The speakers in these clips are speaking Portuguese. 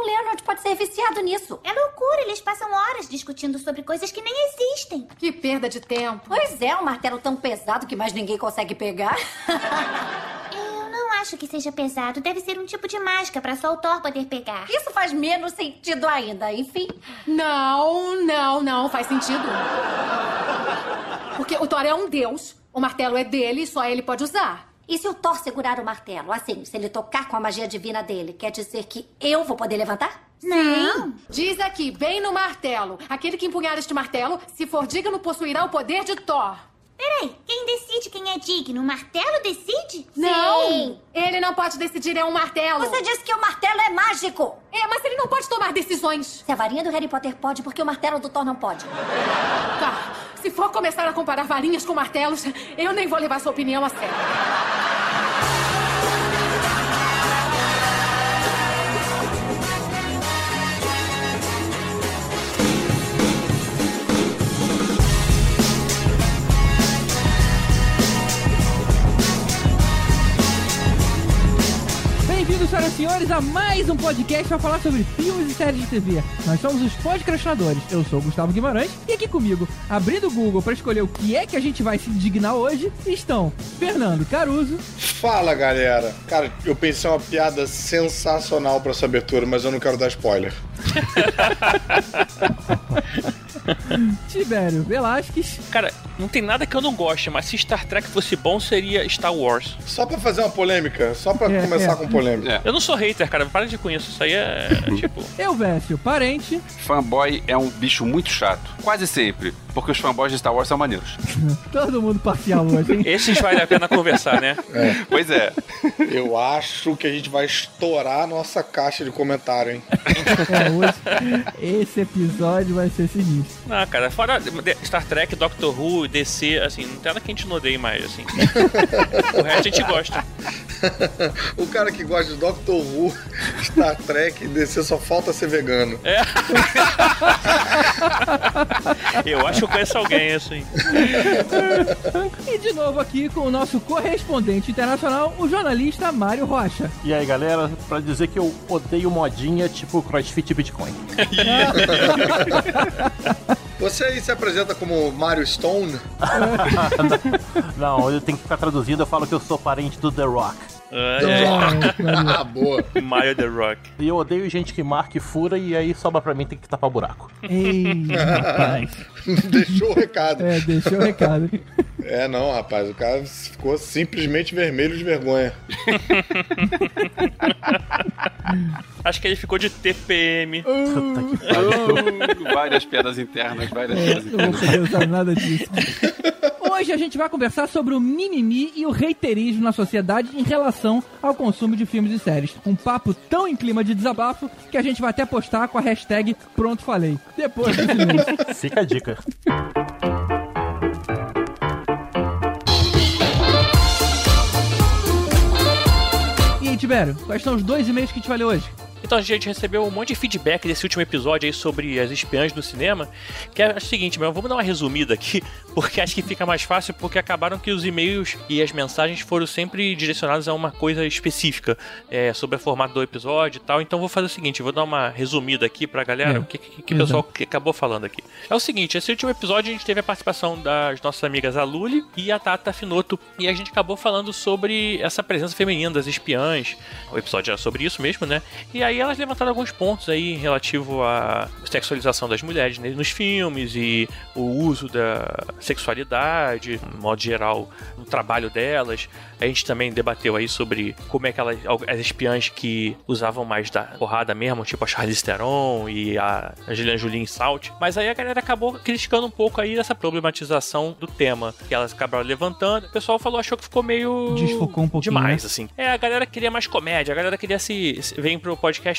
O Leonard pode ser viciado nisso. É loucura, eles passam horas discutindo sobre coisas que nem existem. Que perda de tempo. Pois é, um martelo tão pesado que mais ninguém consegue pegar. Eu não acho que seja pesado. Deve ser um tipo de mágica para só o Thor poder pegar. Isso faz menos sentido ainda. Enfim, Não, não, não, faz sentido. Porque o Thor é um deus, o martelo é dele e só ele pode usar. E se o Thor segurar o martelo? Assim, se ele tocar com a magia divina dele, quer dizer que eu vou poder levantar? Não. Diz aqui, bem no martelo. Aquele que empunhar este martelo, se for digno, possuirá o poder de Thor. Peraí, quem decide quem é digno? O martelo decide? Não! Ele não pode decidir, é um martelo. Você disse que o martelo é mágico. É, mas ele não pode tomar decisões. Se a varinha do Harry Potter pode, porque o martelo do Thor não pode. Tá, se for começar a comparar varinhas com martelos, eu nem vou levar sua opinião a sério. Bem-vindos, senhoras e senhores, a mais um podcast para falar sobre filmes e séries de TV. Nós somos os podcastinadores. Eu sou o Gustavo Guimarães e aqui comigo, abrindo o Google para escolher o que é que a gente vai se indignar hoje, estão Fernando Caruso, Fala galera! Cara, eu pensei uma piada sensacional pra essa abertura, mas eu não quero dar spoiler. Tibério Velasquez, Cara, não tem nada que eu não goste, mas se Star Trek fosse bom, seria Star Wars. Só pra fazer uma polêmica, só pra É, começar é. com polêmica. Eu não sou hater, cara, para de com isso. Isso aí é, tipo. Elvésio Parente, Fanboy é um bicho muito chato. Quase sempre. Porque os fanboys de Star Wars são maneiros. todo mundo parcial hoje, hein? Esses vale a pena conversar, né? Pois é. Eu acho que a gente vai estourar a nossa caixa de comentário, hein? É, hoje, esse episódio vai ser sinistro. Não, cara, fora Star Trek, Doctor Who, DC, assim, não tem nada que a gente não odeie mais, assim. o resto a gente gosta. o cara que gosta de Doctor Who, Star Trek e DC só falta ser vegano. Eu acho que eu conheço alguém, assim. E de novo aqui com o nosso correspondente internacional, o jornalista Mário Rocha. E aí, galera, pra dizer que eu odeio modinha tipo CrossFit e Bitcoin. Você aí se apresenta como Mario Stone? Não, eu tenho que ficar traduzindo, eu falo que eu sou parente do The Rock. É, ah, boa. Mario The Rock. E eu odeio gente que marca e fura e aí sobra pra mim tem que tapar buraco. Ei, rapaz. Deixou o recado. É, deixou o recado. É, não, rapaz, o cara ficou simplesmente vermelho de vergonha. Acho que ele ficou de TPM. Puta que pariu. várias piadas internas, várias É, piadas não vou internas. poder usar nada disso. Hoje a gente vai conversar sobre o mimimi e o reiterismo na sociedade em relação ao consumo de filmes e séries. Um papo tão em clima de desabafo que a gente vai até postar com a hashtag Pronto Falei. Depois desse mês. Fica a dica. Tibério, quais são os dois e-mails que a gente hoje? Então a gente recebeu um monte de feedback desse último episódio aí sobre as espiãs do cinema, que é o seguinte, meu, vamos dar uma resumida aqui, porque acho que fica mais fácil, porque acabaram que os e-mails e as mensagens foram sempre direcionados a uma coisa específica, é, sobre o formato do episódio e tal, então vou fazer o seguinte, vou dar uma resumida aqui pra galera, É, o que, que, que o pessoal acabou falando aqui. É o seguinte, esse último episódio a gente teve a participação das nossas amigas a Luli e a Tata Finoto, e a gente acabou falando sobre essa presença feminina das espiãs, o episódio era sobre isso mesmo, né? E aí elas levantaram alguns pontos aí relativo à sexualização das mulheres né, nos filmes e o uso da sexualidade, no modo geral, no trabalho delas. A gente também debateu aí sobre como é que elas, as espiãs que usavam mais da porrada mesmo, tipo a Charlize Theron e a Angelina Jolie em Salt. Mas aí a galera acabou criticando um pouco aí essa problematização do tema que elas acabaram levantando. O pessoal falou, achou que ficou meio... Desfocou um pouquinho, Demais, né? assim. É, a galera queria mais comédia, a galera queria se. se vem pro podcast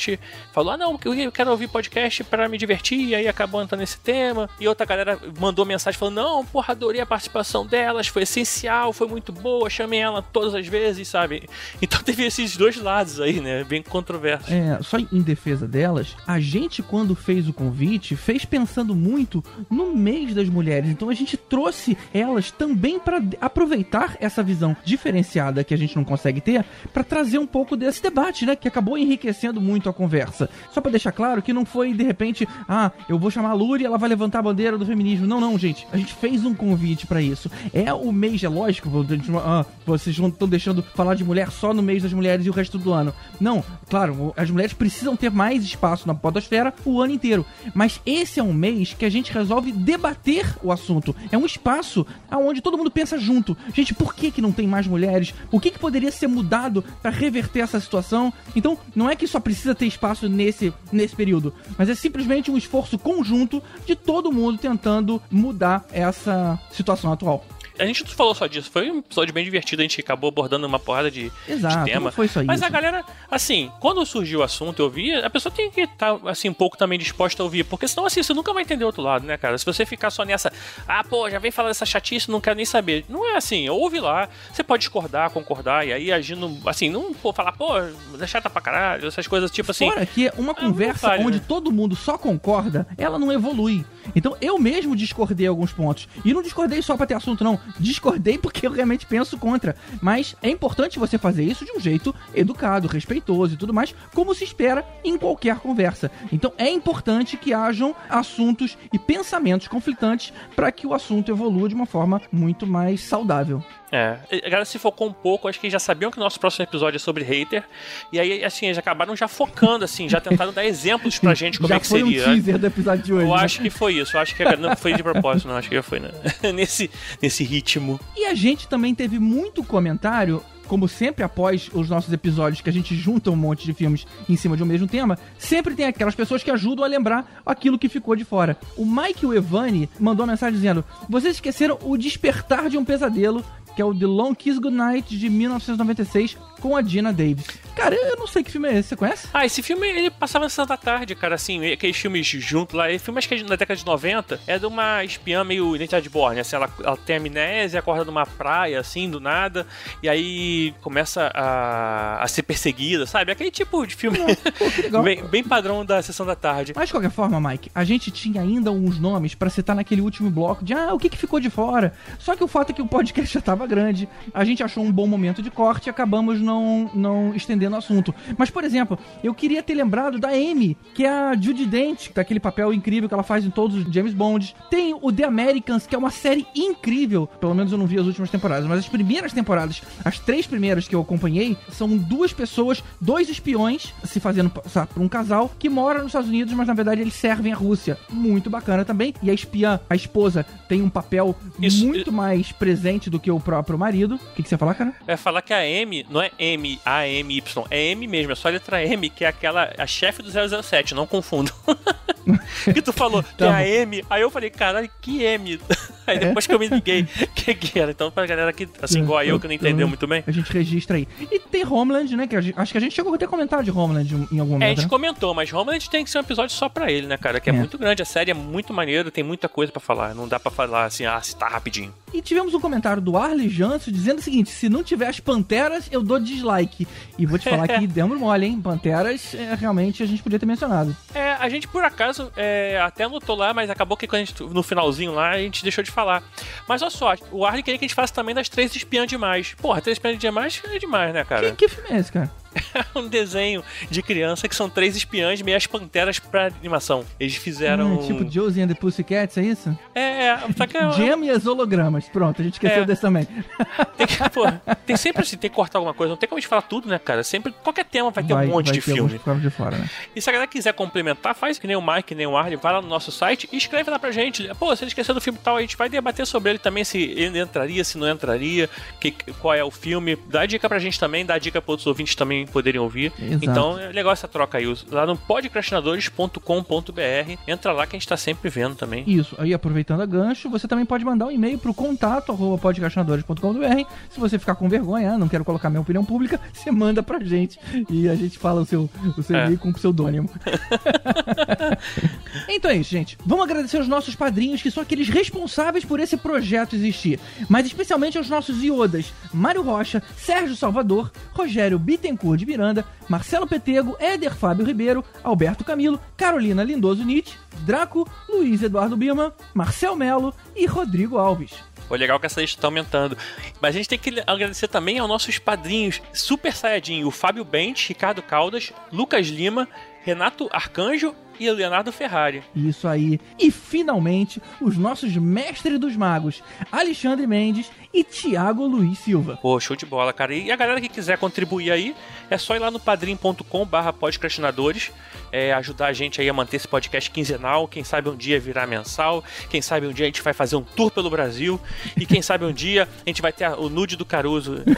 falou: ah, não, eu quero ouvir podcast pra me divertir, e aí acabou entrando nesse tema. E outra galera mandou mensagem falando: não, porra, adorei a participação delas, foi essencial, foi muito boa, chamei ela todas as vezes, sabe? Então teve esses dois lados aí, né? Bem controversos. É, só em defesa delas, a gente quando fez o convite, fez pensando muito no mês das mulheres. Então a gente trouxe elas também para aproveitar essa visão diferenciada que a gente não consegue ter, para trazer um pouco desse debate, né, que acabou enriquecendo muito muito a conversa. Só pra deixar claro que não foi de repente, ah, eu vou chamar a Luri e ela vai levantar a bandeira do feminismo. Não, não, gente. A gente fez um convite pra isso. É o mês, é lógico, ah, vocês estão deixando falar de mulher só no mês das mulheres e o resto do ano. Não, claro, as mulheres precisam ter mais espaço na podosfera o ano inteiro. Mas esse é um mês que a gente resolve debater o assunto. É um espaço onde todo mundo pensa junto. Gente, por que, que não tem mais mulheres? O que, que poderia ser mudado para reverter essa situação? Então, não é que só precisa ter espaço nesse, nesse período, mas é simplesmente um esforço conjunto de todo mundo tentando mudar essa situação atual. A gente não falou só disso, foi um episódio bem divertido, a gente acabou abordando uma porrada de, Exato, de tema. não foi só Mas isso. a galera, assim, quando surgiu o assunto, eu vi, a pessoa tem que estar, assim, um pouco também disposta a ouvir, porque senão, assim, você nunca vai entender o outro lado, né, cara? Se você ficar só nessa, ah, pô, já vem falar dessa chatice, não quero nem saber. Não é assim, ouve lá, você pode discordar, concordar, e aí agindo, assim, não pô, falar, pô, é chata pra caralho, essas coisas, tipo assim. Fora que uma conversa vale, onde né? todo mundo só concorda, ela não evolui. Então eu mesmo discordei alguns pontos. E não discordei só pra ter assunto, não. Discordei porque eu realmente penso contra. Mas é importante você fazer isso de um jeito educado, respeitoso e tudo mais, como se espera em qualquer conversa. Então é importante que hajam assuntos e pensamentos conflitantes para que o assunto evolua de uma forma muito mais saudável. É, a galera se focou um pouco, acho que já sabiam que o nosso próximo episódio é sobre hater, e aí, assim, eles acabaram já focando, assim, já tentaram dar exemplos pra gente como Já é que foi seria. um teaser do episódio de hoje. Eu né? acho que foi isso, eu acho que não foi de propósito, não, acho que já foi, né? nesse, nesse ritmo. E a gente também teve muito comentário, como sempre após os nossos episódios que a gente junta um monte de filmes em cima de um mesmo tema, sempre tem aquelas pessoas que ajudam a lembrar aquilo que ficou de fora. O Mike Evani mandou uma mensagem dizendo: "Vocês esqueceram o Despertar de um Pesadelo, que é o The Long Kiss Goodnight de 1996 com a Dina Davis". Cara, eu não sei que filme é esse, você conhece? Ah, esse filme ele passava na da Tarde, cara, assim, aqueles filmes junto lá. Esse filme acho que é na década de 90 é de uma espiã meio identidade borne, assim, ela, ela tem amnésia, acorda numa praia, assim, do nada, e aí começa a, a ser perseguida, sabe? Aquele tipo de filme que legal. bem, bem padrão da Sessão da Tarde. Mas de qualquer forma, Mike, a gente tinha ainda uns nomes pra citar naquele último bloco de ah, o que, que ficou de fora. Só que o fato é que o podcast já tava grande, a gente achou um bom momento de corte e acabamos não, não estendendo o assunto. Mas, por exemplo, eu queria ter lembrado da Amy, que é a Judy Dent, daquele papel incrível que ela faz em todos os James Bonds. Tem o The Americans, que é uma série incrível. Pelo menos eu não vi as últimas temporadas, mas as primeiras temporadas, as três primeiras que eu acompanhei, são duas pessoas, dois espiões, se fazendo passar por um casal, que mora nos Estados Unidos, mas na verdade eles servem a Rússia. Muito bacana também. E a espiã, a esposa, tem um papel Isso- muito mais presente do que o próprio marido. O que, que você ia falar, cara? É falar que a M não é M, A, M, Y, é M mesmo, é só a letra M, que é aquela, a chefe do 007, não confundo. que tu falou que é Tá a bom. M, aí eu falei, caralho, que M? Aí depois que eu me liguei, que que era? Então pra galera que, assim, igual a eu, que não entendeu muito bem. A gente registra aí. E tem Homeland, né? Que gente- acho que a gente chegou a ter comentado de Homeland em algum É, a momento. gente né? comentou, mas Homeland tem que ser um episódio só pra ele, né, cara? Que é, É. muito grande, a série é muito maneira, tem muita coisa pra falar. Não dá pra falar assim, ah, se tá rapidinho. E tivemos um comentário do Arley Janso dizendo o seguinte: se não tiver as panteras, eu dou dislike. E vou te falar que demos mole, hein? Panteras, é, realmente a gente podia ter mencionado. É, a gente por acaso é, até anotou lá, mas acabou que quando a gente, no finalzinho lá a gente deixou de falar. Mas olha só, o Arley queria que a gente faça também das três espiãs demais. Porra, três espiãs demais é demais, né, cara? Que, que filme é esse, cara? Um desenho de criança que são três espiãs meias panteras pra animação. Eles fizeram. Hum, tipo Josie and the Pussycats, é isso? É, é, só que é, Gem e as hologramas. Pronto, a gente esqueceu É. desse também. tem, que, pô, tem sempre assim, tem que cortar alguma coisa, não tem como a gente falar tudo, né, cara? Sempre, qualquer tema vai ter um monte vai de filme. de fora, né? E se a galera quiser complementar, faz que nem o Mike, que nem o Arley, vai lá no nosso site e escreve lá pra gente. Pô, se ele esqueceu do filme tal, a gente vai debater sobre ele também, se ele entraria, se não entraria, que, qual é o filme. Dá dica pra gente também, dá dica pra outros ouvintes também poderem ouvir. Exato. Então é legal essa troca aí. Lá no podcrastinadores.com.br. Entra lá que a gente tá sempre vendo também. Isso, aí aproveitando a gancho, você também pode mandar um e-mail pro contato arroba podcastinadores.com.br. Se você ficar com vergonha, ah, não quero colocar minha opinião pública, você manda pra gente e a gente fala o seu, o seu É. e-mail com pseudônimo. então é isso, gente. Vamos agradecer aos nossos padrinhos, que são aqueles responsáveis por esse projeto existir. Mas especialmente aos nossos iodas: Mário Rocha, Sérgio Salvador, Rogério Bittencourt de Miranda, Marcelo Petego, Éder Fábio Ribeiro, Alberto Camilo, Carolina Lindoso Nietzsche, Draco, Luiz Eduardo Birman, Marcel Melo e Rodrigo Alves. Foi legal que essa lista tá aumentando. Mas a gente tem que agradecer também aos nossos padrinhos Super Saiyajin, o Fábio Bente, Ricardo Caldas, Lucas Lima, Renato Arcanjo e Leonardo Ferrari. Isso aí. E finalmente, os nossos mestres dos magos, Alexandre Mendes e Tiago Luiz Silva. Pô, show de bola, cara. E a galera que quiser contribuir aí, é só ir lá no padrim.com barra podcastinadores, é, ajudar a gente aí a manter esse podcast quinzenal, quem sabe um dia virar mensal, quem sabe um dia a gente vai fazer um tour pelo Brasil, e quem sabe um dia a gente vai ter o nude do Caruso.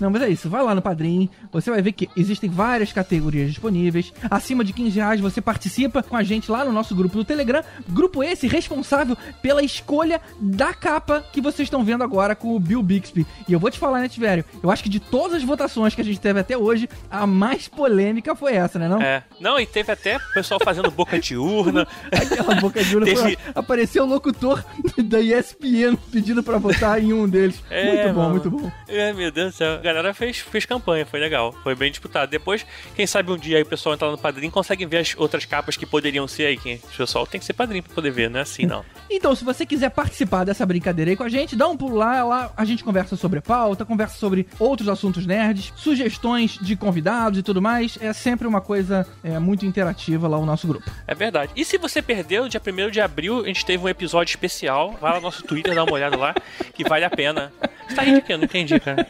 Não, mas é isso. Vai lá no Padrim. Você vai ver que existem várias categorias disponíveis. Acima de 15 reais você participa com a gente lá no nosso grupo do Telegram. Grupo esse responsável pela escolha da capa que vocês estão vendo agora com o Bill Bixby. E eu vou te falar, né, Tivério? Eu acho que de todas as votações que a gente teve até hoje, a mais polêmica foi essa, né? Não? É. Não, e teve até o pessoal fazendo boca de urna. Aquela boca de urna Teve- foi- apareceu o locutor da ESPN pedindo pra votar em um deles. É, muito bom, mano. muito bom. É, meu Deus do céu. A galera fez, fez campanha, foi legal. Foi bem disputado. Depois, quem sabe um dia aí o pessoal entrar no padrinho e consegue ver as outras capas que poderiam ser aí. Quem, o pessoal tem que ser padrinho pra poder ver, não é assim não. Então, se você quiser participar dessa brincadeira aí com a gente, dá um pulo lá, lá a gente conversa sobre pauta, conversa sobre outros assuntos nerds, sugestões de convidados e tudo mais. É sempre uma coisa é, muito interativa lá o nosso grupo. É verdade. E se você perdeu, dia 1 de abril, a gente teve um episódio especial. Vai lá no nosso Twitter, dá uma olhada lá, que vale a pena. Você tá rindo quê? Eu Não entendi, cara.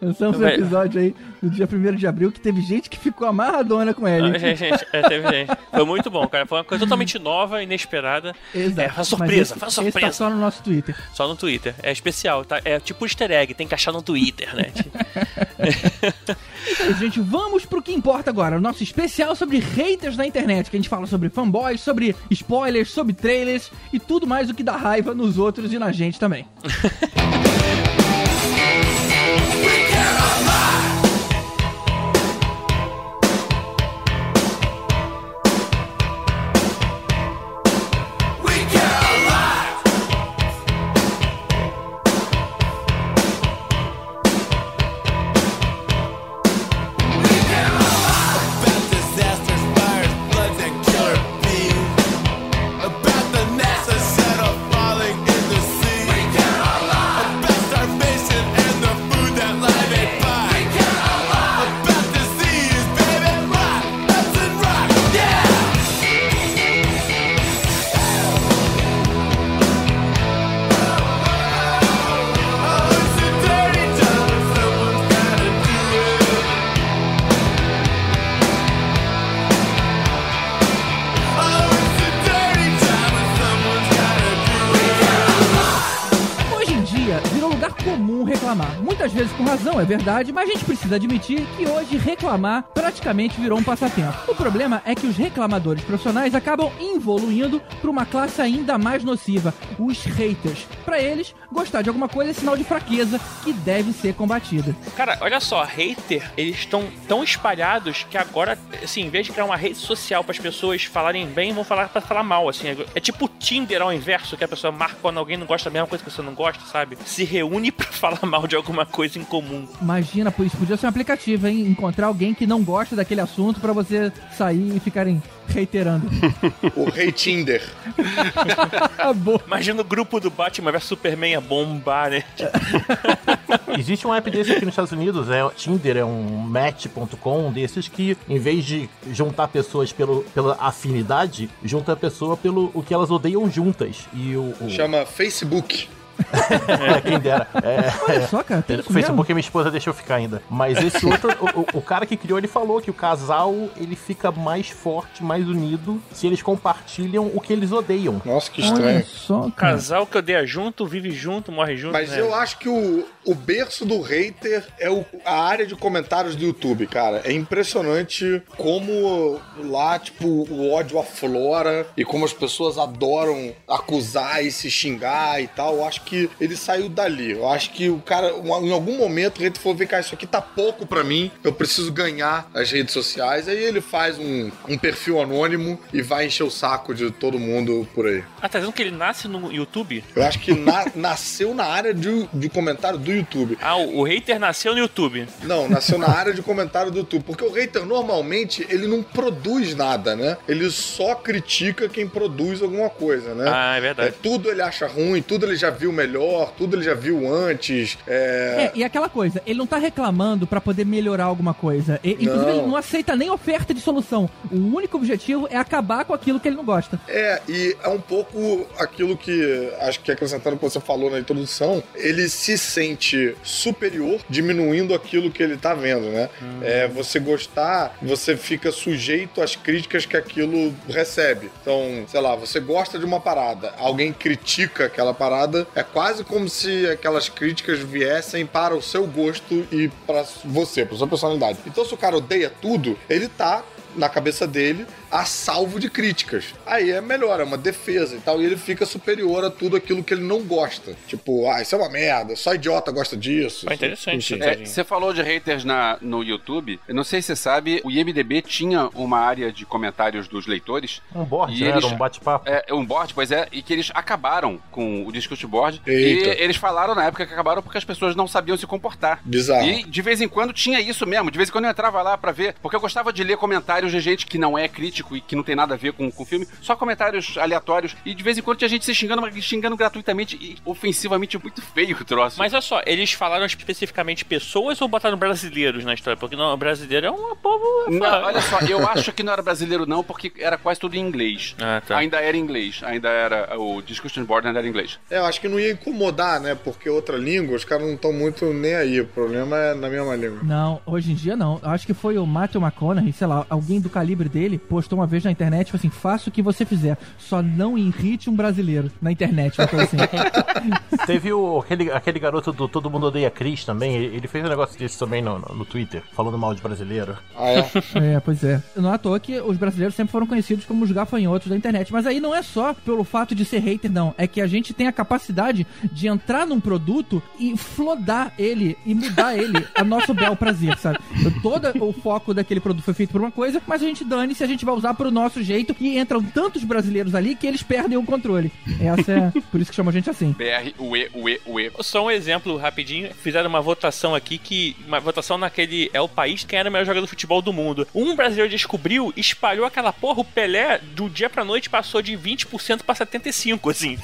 Lançamos um episódio aí no dia 1 de abril que teve gente que ficou amarradona com ele. Ah, gente, gente, é, teve gente. Foi muito bom, cara. Foi uma coisa totalmente nova, inesperada. Exato. É, foi uma Mas surpresa, esse- tá surpresa. só no nosso Twitter. Só no Twitter. É especial, tá? É tipo easter egg, tem que achar no Twitter, né? Então, gente, vamos pro que importa agora. O nosso especial sobre haters na internet, que a gente fala sobre fanboys, sobre spoilers, sobre trailers e tudo mais o que dá raiva nos outros e na gente também. é verdade, mas a gente precisa admitir que hoje reclamar praticamente virou um passatempo. O problema é que os reclamadores profissionais acabam evoluindo para uma classe ainda mais nociva, os haters. Para eles, gostar de alguma coisa é sinal de fraqueza que deve ser combatida. Cara, olha só, hater, eles estão tão espalhados que agora, assim, em vez de criar uma rede social para as pessoas falarem bem, vão falar para falar mal, assim. É tipo Tinder ao inverso, que a pessoa marca quando alguém não gosta da mesma coisa que você não gosta, sabe? Se reúne pra falar mal de alguma coisa em comum. Imagina, isso podia ser um aplicativo, hein? Encontrar alguém que não gosta daquele assunto para você sair e ficarem reiterando. O Rei Tinder. Imagina o grupo do Batman vs Superman a bombar, né? Existe um app desse aqui nos Estados Unidos, é Tinder, é um match.com, um desses que, em vez de juntar pessoas pelo, pela afinidade, junta a pessoa pelo o que elas odeiam juntas. E o. o Chama Facebook. É, quem dera. É, Olha só, cara, tem o. Facebook minha esposa deixou ficar ainda. Mas esse outro, o, o- cara que criou, ele falou que o casal ele fica mais forte, mais unido, se eles compartilham o que eles odeiam. Nossa, que Olha estranho. só, cara. Casal que odeia junto, vive junto, morre junto. Mas né? eu acho que o, o berço do hater é o- a área de comentários do YouTube, cara. É impressionante como lá, tipo, o ódio aflora e como as pessoas adoram acusar e se xingar e tal. Eu acho que ele saiu dali. Eu acho que o cara, em algum momento, o hater falou: vem cá, isso aqui tá pouco pra mim, eu preciso ganhar as redes sociais. Aí ele faz um, um perfil anônimo e vai encher o saco de todo mundo por aí. Ah, tá dizendo que ele nasce no YouTube? Eu acho que na- nasceu na área de, de comentário do YouTube. Ah, o, o hater nasceu no YouTube. Não, nasceu na área de comentário do YouTube. Porque o hater, normalmente, ele não produz nada, né? Ele só critica quem produz alguma coisa, né? Ah, é verdade. É, tudo ele acha ruim, tudo ele já viu melhor, tudo ele já viu antes. É... É, e aquela coisa, ele não tá reclamando pra poder melhorar alguma coisa. E, inclusive, ele não aceita nem oferta de solução. O único objetivo é acabar com aquilo que ele não gosta. É, e é um pouco aquilo que acho que acrescentando o que você falou na introdução, ele se sente superior diminuindo aquilo que ele tá vendo, né? É, você gostar, você fica sujeito às críticas que aquilo recebe. Então, sei lá, você gosta de uma parada, alguém critica aquela parada, é quase como se aquelas críticas viessem para o seu gosto e para você, para sua personalidade. Então, se o cara odeia tudo, ele tá na cabeça dele a salvo de críticas. Aí é melhor, é uma defesa e tal, e ele fica superior a tudo aquilo que ele não gosta. Tipo, ah, isso é uma merda, só idiota gosta disso. Ah, interessante. Enfim. É, você falou de haters na, no YouTube. Eu não sei se você sabe, o IMDB tinha uma área de comentários dos leitores. Um board, E né? eles- Era um bate-papo. É, um board, pois é, e que eles acabaram com o discurso board. Eita. E eles falaram na época que acabaram porque as pessoas não sabiam se comportar. Bizarro. E de vez em quando tinha isso mesmo. De vez em quando eu entrava lá pra ver, porque eu gostava de ler comentários de gente que não é crítico e que não tem nada a ver com, com o filme, só comentários aleatórios. E de vez em quando tinha gente se xingando, mas xingando gratuitamente e ofensivamente muito feio o troço. Mas olha só, eles falaram especificamente pessoas ou botaram brasileiros na história? Porque não, brasileiro é um povo. Não, olha só, eu acho que não era brasileiro não, porque era quase tudo em inglês. Ah, tá. Ainda era inglês, ainda era o discussion board ainda era inglês. É, eu acho que não ia incomodar, né? Porque outra língua, os caras não estão muito nem aí. O problema é na mesma língua. Não, hoje em dia não. Eu acho que foi o Matthew McConaughey, sei lá, alguém do calibre dele, postou uma vez na internet, falou assim, faça o que você fizer, só não irrite um brasileiro na internet. Uma coisa assim. Teve o, aquele, aquele garoto do Todo Mundo Odeia Chris também. Ele ele fez um negócio desse também no, no, no Twitter, falando mal de brasileiro. Ah, é? É, pois é. Não é à toa que os brasileiros sempre foram conhecidos como os gafanhotos da internet. Mas aí não é só pelo fato de ser hater, não. É que a gente tem a capacidade de entrar num produto e flodar ele e mudar ele a nosso bel prazer, sabe? Todo o foco daquele produto foi feito por uma coisa, mas a gente dane se a gente vai usar pro nosso jeito e entram tantos brasileiros ali que eles perdem o controle. Essa é por isso que chamam a gente assim. BR, UE, UE, UE. Só um exemplo rapidinho. Fizeram uma votação aqui que. Uma votação naquele. É o país quem era o melhor jogador de futebol do mundo. Um brasileiro descobriu, espalhou aquela porra. O Pelé, do dia pra noite, passou de 20% pra 75%, assim.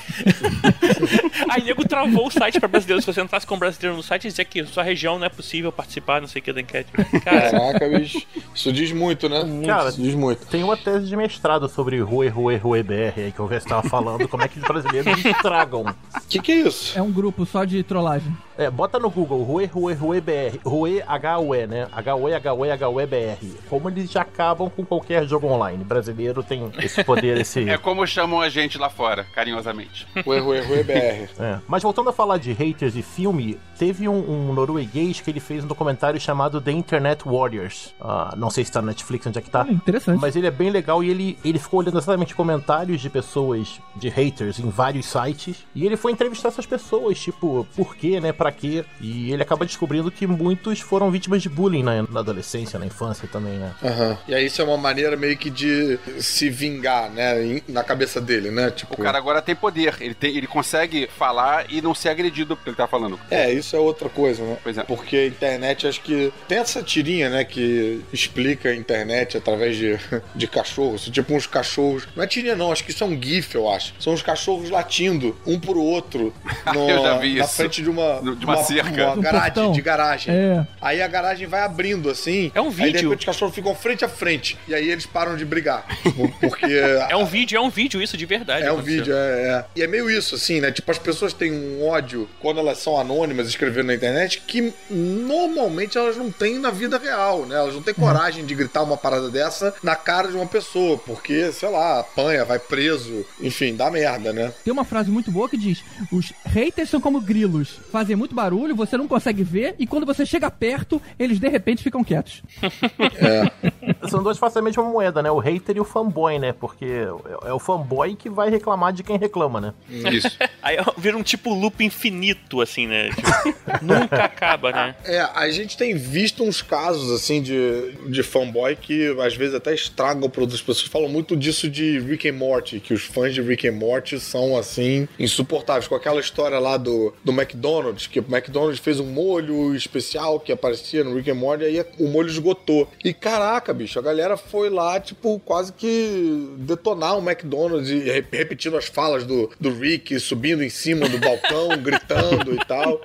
Aí nego travou o site pra brasileiros. Se você entrasse com um brasileiro no site, dizia que sua região não é possível participar, não sei o que da enquete. Cara, Caraca, bicho. Isso diz muito, né? Cara, Isso diz muito. Tem uma tese de mestrado sobre Rue, Rue, Rue BR aí que o Vest tava falando, como é que os brasileiros estragam. O que, que é isso? É um grupo só de trollagem. É, bota no Google, Rue, Rue, Rue BR. Rue, H-U-E, né? H-U-E, H-U-E, H-U-E BR. Como eles já acabam com qualquer jogo online. Brasileiro tem esse poder, esse... É como chamam a gente lá fora, carinhosamente. O erro, erro, BR. É. Mas voltando a falar de haters de filme, teve um, um norueguês que ele fez um documentário chamado The Internet Warriors. Ah, não sei se tá na Netflix, onde é que tá. Interessante. Mas ele é bem legal e ele, ele ficou olhando exatamente comentários de pessoas, de haters em vários sites. E ele foi entrevistar essas pessoas, tipo, por quê, né? Pra quê? E ele acaba descobrindo que muitos foram vítimas de bullying na, na adolescência, na infância também, né? Aham. E aí isso é uma maneira meio que de se vingar, né? Na cabeça dele, né? Tipo. O cara agora tem poder, ele, tem, ele consegue falar e não ser agredido pelo que ele tá falando. É, isso é outra coisa, né? Pois é. Porque a internet, acho que tem essa tirinha, né, que explica a internet através de, de cachorros. Tipo uns cachorros. Não é tirinha, não, acho que isso é um GIF, eu acho. São os cachorros latindo um pro outro no- Eu já vi na isso. frente de uma, No- de uma cerca. Uma Um garagem, portão. de garagem. É. Aí a garagem vai abrindo assim. É um Aí de vídeo. repente os cachorros ficam frente a frente. E aí eles param de brigar. Porque. é um vídeo, é um vídeo isso de verdade. É um vídeo, é, é. E é meio isso, assim, né? Tipo, as pessoas têm um ódio quando elas são anônimas escrevendo na internet que normalmente elas não têm na vida real, né? Elas não têm coragem de gritar uma parada dessa na cara de uma pessoa, porque, sei lá, apanha, vai preso, enfim, dá merda, né? Tem uma frase muito boa que diz: Os haters são como grilos, fazem muito barulho, você não consegue ver, e quando você chega perto, eles de repente ficam quietos. São são faces da mesma moeda, né? O hater e o fanboy, né? Porque é é o fanboy que vai reclamar de quem reclama, né? Isso. Aí vira um tipo loop infinito, assim, né? Tipo, nunca acaba, né? É, a gente tem visto uns casos, assim, de, de fanboy que às vezes até estragam o produto. As pessoas falam muito disso de Rick and Morty, que os fãs de Rick and Morty são, assim, insuportáveis. Com aquela história lá do, do McDonald's, que o McDonald's fez um molho especial que aparecia no Rick and Morty, aí o molho esgotou. E caraca, bicho, a galera foi lá, tipo, quase que detonar o McDonald's e re- repetindo as falas do, do Rick, subindo em cima do balcão, gritando e tal.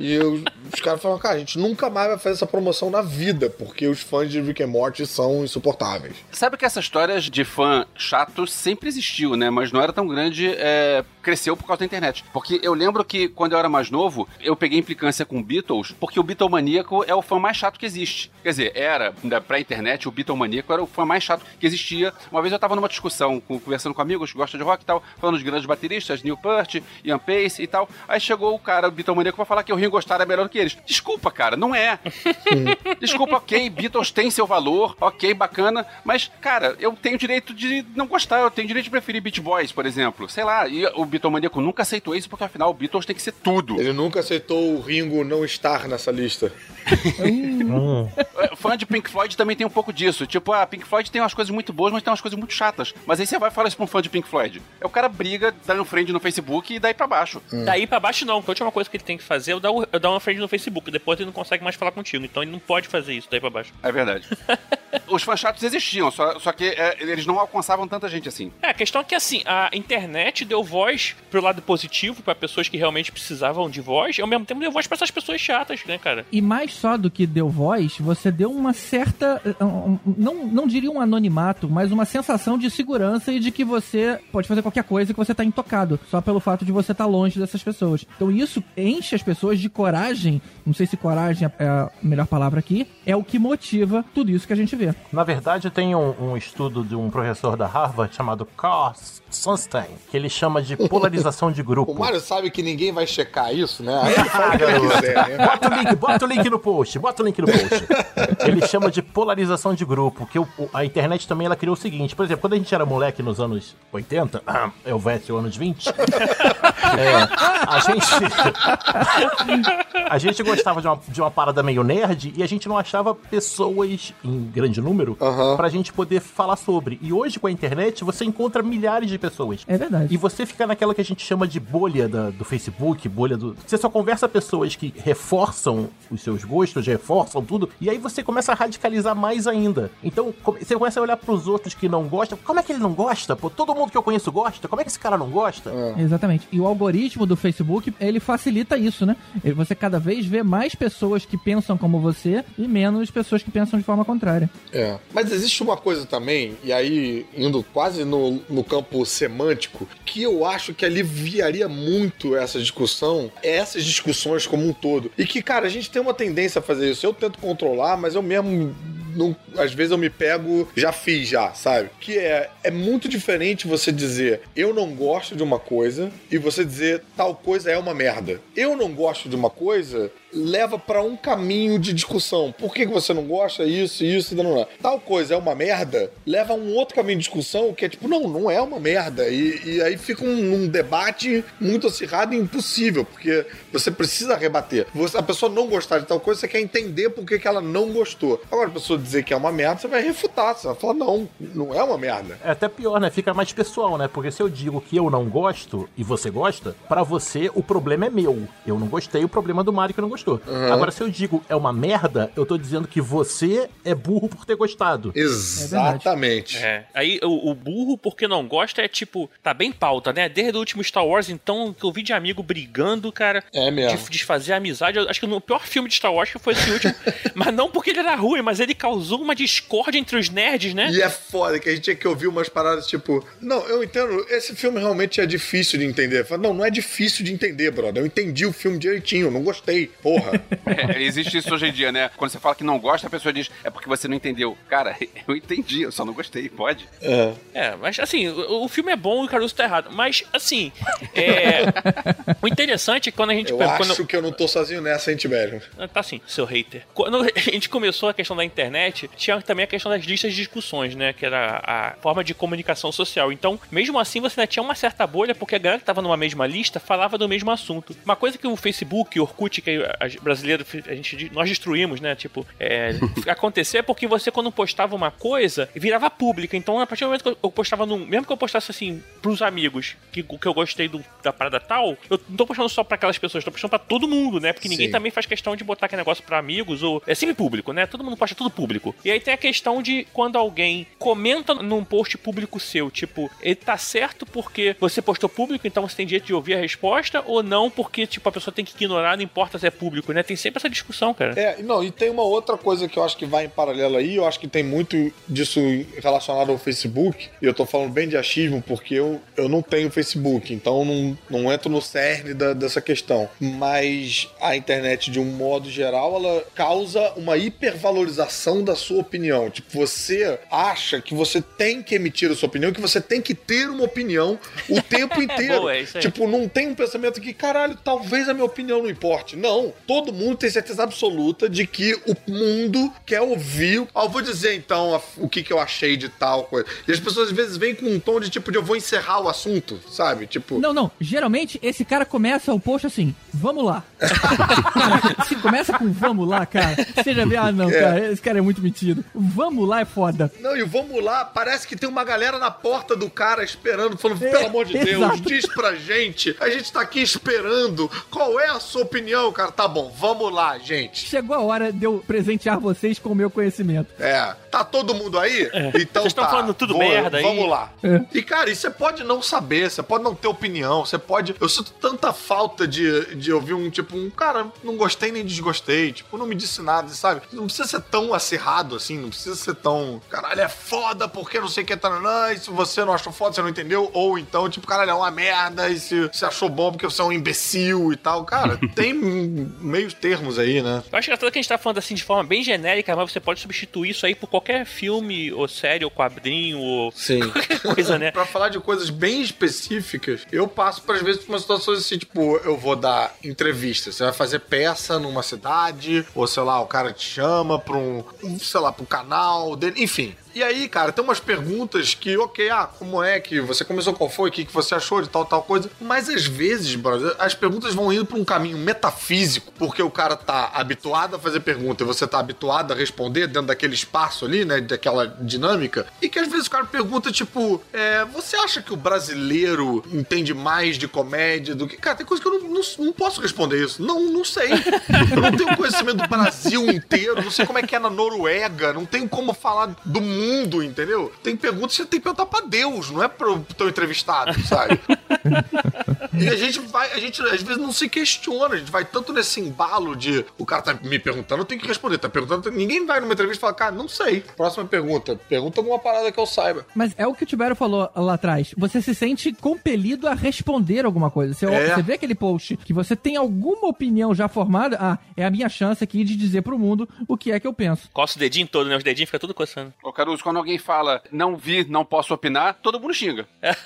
E eu- os caras falaram, cara, a gente nunca mais vai fazer essa promoção na vida, porque os fãs de Rick and Morty são insuportáveis. Sabe que essa história de fã chato sempre existiu, né? Mas não era tão grande, é, cresceu por causa da internet. Porque eu lembro que quando eu era mais novo, eu peguei implicância com Beatles, porque o Beatlemaníaco é o fã mais chato que existe. Quer dizer, era, da pré-internet, o Beatlemaníaco era o fã mais chato que existia. Uma vez eu tava numa discussão, conversando com amigos que gostam de rock e tal, falando dos grandes bateristas, Neil Peart, Ian Pace e tal. Aí chegou o cara, o Beatlemaníaco, pra falar que o Ringo Starr é melhor do que eles. Desculpa, cara, não é. Desculpa, ok, Beatles tem seu valor, ok, bacana, mas, cara, eu tenho direito de não gostar, eu tenho direito de preferir Beat Boys, por exemplo. Sei lá, e o Beatlemaníaco nunca aceitou isso, porque afinal o Beatles tem que ser tudo. Ele nunca aceitou o Ringo não estar nessa lista. Hum. Fã de Pink Floyd também tem um pouco disso. Tipo, a Pink Floyd tem umas coisas muito boas, mas tem umas coisas muito chatas. Mas aí você vai falar isso pra um fã de Pink Floyd. É o cara briga, dá um friend no Facebook e daí pra baixo. Daí pra baixo não, porque a última coisa que ele tem que fazer é dar, o- dar uma frente no Facebook. Depois ele não consegue mais falar contigo. Então ele não pode fazer isso daí pra baixo. É verdade. Os fãs chatos existiam, só, só que é, eles não alcançavam tanta gente assim. É, a questão é que assim, a internet deu voz pro lado positivo, pra pessoas que realmente precisavam de voz, e ao mesmo tempo deu voz pra essas pessoas chatas, né, cara? E mais só do que deu voz, você deu uma certa. Não, não diria um anonimato, mas uma sensação de segurança e de que você pode fazer qualquer coisa e que você tá intocado, só pelo fato de você estar longe dessas pessoas. Então isso enche as pessoas de coragem. Não sei se coragem é a melhor palavra aqui, é o que motiva tudo isso que a gente vê. Na verdade, tem um, um estudo de um professor da Harvard chamado Carl Sunstein, que ele chama de polarização de grupo. O Mário sabe que ninguém vai checar isso, né? Ah, quiser, né? Bota o link, bota o link no post, bota o link no post. Ele chama de polarização de grupo, que o- a internet também ela criou o seguinte, por exemplo, quando a gente era moleque nos anos 80, é o Vete anos 20, é, a gente a gente gostava de uma, de uma parada meio nerd e a gente não achava pessoas em grande número Aham. pra gente poder falar sobre. E hoje com a internet você encontra milhares de pessoas. É verdade. E você fica naquela que a gente chama de bolha da- do Facebook, bolha do. Você só conversa pessoas que reforçam os seus gostos, reforçam tudo, e aí você começa a radicalizar mais ainda. Então, você começa a olhar pros outros que não gostam. Como é que ele não gosta? Pô, todo mundo que eu conheço gosta. Como é que esse cara não gosta? Exatamente. E o algoritmo do Facebook, ele facilita isso, né? Você cada vez vê mais pessoas que pensam como você e menos pessoas que pensam de forma contrária. É. Mas existe uma coisa também, e aí indo quase no, no campo semântico, que eu acho que aliviaria muito essa discussão, essas discussões como um todo. E que, cara, a gente tem uma tendência a fazer isso. Eu tento controlar, mas eu mesmo. Não, às vezes eu me pego, já fiz já, sabe? Que é, é muito diferente você dizer eu não gosto de uma coisa e você dizer tal coisa é uma merda. Eu não gosto de uma coisa leva pra um caminho de discussão. Por que, que você não gosta? Isso, isso, não, não. Tal coisa é uma merda, leva a um outro caminho de discussão que é tipo, não, não é uma merda. E, e aí fica um, um debate muito acirrado e impossível, porque você precisa rebater. Você, a pessoa não gostar de tal coisa, você quer entender por que, que ela não gostou. Agora, a pessoa dizer que é uma merda, você vai refutar. Você vai falar, não, não é uma merda. É até pior, né? Fica mais pessoal, né? Porque se eu digo que eu não gosto e você gosta, pra você o problema é meu. Eu não gostei, o problema é do Mario que não gostou. Agora, se eu digo é uma merda, eu tô dizendo que você é burro por ter gostado. Exatamente. É. Aí o, o burro, porque não gosta, é tipo, tá bem pauta, né? Desde o último Star Wars, então, que eu vi de amigo brigando, cara. É mesmo. De desfazer a amizade. Eu acho que no pior filme de Star Wars que foi esse último. mas não porque ele era ruim, mas ele causou uma discórdia entre os nerds, né? E é foda que a gente tinha que ouvir umas paradas tipo, não, eu entendo, esse filme realmente é difícil de entender. Não, não é difícil de entender, brother. Eu entendi o filme direitinho, não gostei. Porra. É, existe isso hoje em dia, né? Quando você fala que não gosta, a pessoa diz, é porque você não entendeu. Cara, eu entendi, eu só não gostei, pode. É. É, mas assim, o, o filme é bom e o Caruso tá errado. Mas, assim, é, o interessante é que quando a gente... Eu quando- acho que eu não tô sozinho nessa, hein, Tibério? Ah, Tá sim, seu hater. Quando a gente começou a questão da internet, tinha também a questão das listas de discussões, né? Que era a forma de comunicação social. Então, mesmo assim, você ainda tinha uma certa bolha, porque a galera que tava numa mesma lista falava do mesmo assunto. Uma coisa que o Facebook, o Orkut, que a brasileiro, a gente, nós destruímos, né? Tipo, é, acontecer é porque você, quando postava uma coisa, virava pública. Então, a partir do momento que eu postava num. Mesmo que eu postasse assim pros amigos que, que eu gostei do- da parada tal, eu não tô postando só pra aquelas pessoas, tô postando pra todo mundo, né? Porque ninguém Sim. também faz questão de botar aquele negócio pra amigos ou. É sempre público, né? Todo mundo posta tudo público. E aí tem a questão de quando alguém comenta num post público seu, tipo, ele tá certo porque você postou público, então você tem direito de ouvir a resposta, ou não porque, tipo, a pessoa tem que ignorar, não importa se é público, né? Tem sempre essa discussão, cara. É, não, e tem uma outra coisa que eu acho que vai em paralelo aí, eu acho que tem muito disso relacionado ao Facebook, e eu tô falando bem de achismo porque eu, eu não tenho Facebook, então não, não entro no cerne da- dessa questão. Mas a internet, de um modo geral, ela causa uma hipervalorização da sua opinião. Tipo, você acha que você tem que emitir a sua opinião, que você tem que ter uma opinião o tempo inteiro. Boa, é. Tipo, não tem um pensamento que, caralho, talvez a minha opinião não importe. Não. Todo mundo tem certeza absoluta de que o mundo quer ouvir. Ah, eu vou dizer então o que, que eu achei de tal coisa. E as pessoas às vezes vêm com um tom de tipo de eu vou encerrar o assunto, sabe? Tipo. Não, não. Geralmente, esse cara começa o post assim, vamos lá. se começa com vamos lá, cara, você já vê, ah, não, É. cara, esse cara é muito metido. Vamos lá é foda. Não, e o vamos lá, parece que tem uma galera na porta do cara esperando, falando, É, pelo amor de Deus, exato. diz pra gente. A gente tá aqui esperando. Qual é a sua opinião, cara? Tá bom, vamos lá, gente. Chegou a hora de eu presentear vocês com o meu conhecimento. É. Tá todo mundo aí? Então Vocês tão tá. falando tudo Vou- merda aí. Vamos lá. É. E, cara, e você pode não saber, você pode não ter opinião, você pode. Eu sinto tanta falta de, de ouvir um tipo, um cara, não gostei nem desgostei, tipo, não me disse nada, sabe? Não precisa ser tão acirrado assim, não precisa ser tão. Caralho, é foda porque não sei o que tá. Não, e se você não achou foda, você não entendeu. Ou então, tipo, caralho, é uma merda, e se você achou bom porque você é um imbecil e tal. Cara, tem meios termos aí, né? Eu acho engraçado que a gente tá falando assim de forma bem genérica, mas você pode substituir isso aí por qualquer filme, ou série, ou quadrinho, ou Sim. qualquer coisa, né? Pra falar de coisas bem específicas, eu passo, às vezes, por umas situações assim, tipo, eu vou dar entrevista. Você vai fazer peça numa cidade, ou sei lá, o cara te chama pra um, um, sei lá, pro canal dele, enfim. E aí, cara, tem umas perguntas que, ok, ah, como é que você começou, qual foi, o que, que você achou de tal, tal coisa. Mas às vezes, brother, as perguntas vão indo pra um caminho metafísico, porque o cara tá habituado a fazer pergunta e você tá habituado a responder dentro daquele espaço ali, né, daquela dinâmica. E que às vezes o cara pergunta, tipo, é, você acha que o brasileiro entende mais de comédia do que. Cara, tem coisa que eu não, não, não posso responder isso. Não, não sei. Eu não tenho conhecimento do Brasil inteiro, não sei como é que é na Noruega, não tenho como falar do mundo, entendeu? Tem perguntas que você tem que perguntar pra Deus, não é pro teu entrevistado, sabe? E a gente vai, a gente às vezes não se questiona, a gente vai tanto nesse embalo de o cara tá me perguntando, eu tenho que responder, tá perguntando, ninguém vai numa entrevista e fala, cara, não sei. Próxima pergunta, pergunta alguma parada que eu saiba. Mas é o que o Tibério falou lá atrás. Você se sente compelido a responder alguma coisa. Você, É. você vê aquele post que você tem alguma opinião já formada, ah, é a minha chance aqui de dizer pro mundo o que é que eu penso. Coça o dedinho todo, né? Os dedinhos ficam tudo coçando. Ô, Quando alguém fala não vi, não posso opinar, todo mundo xinga.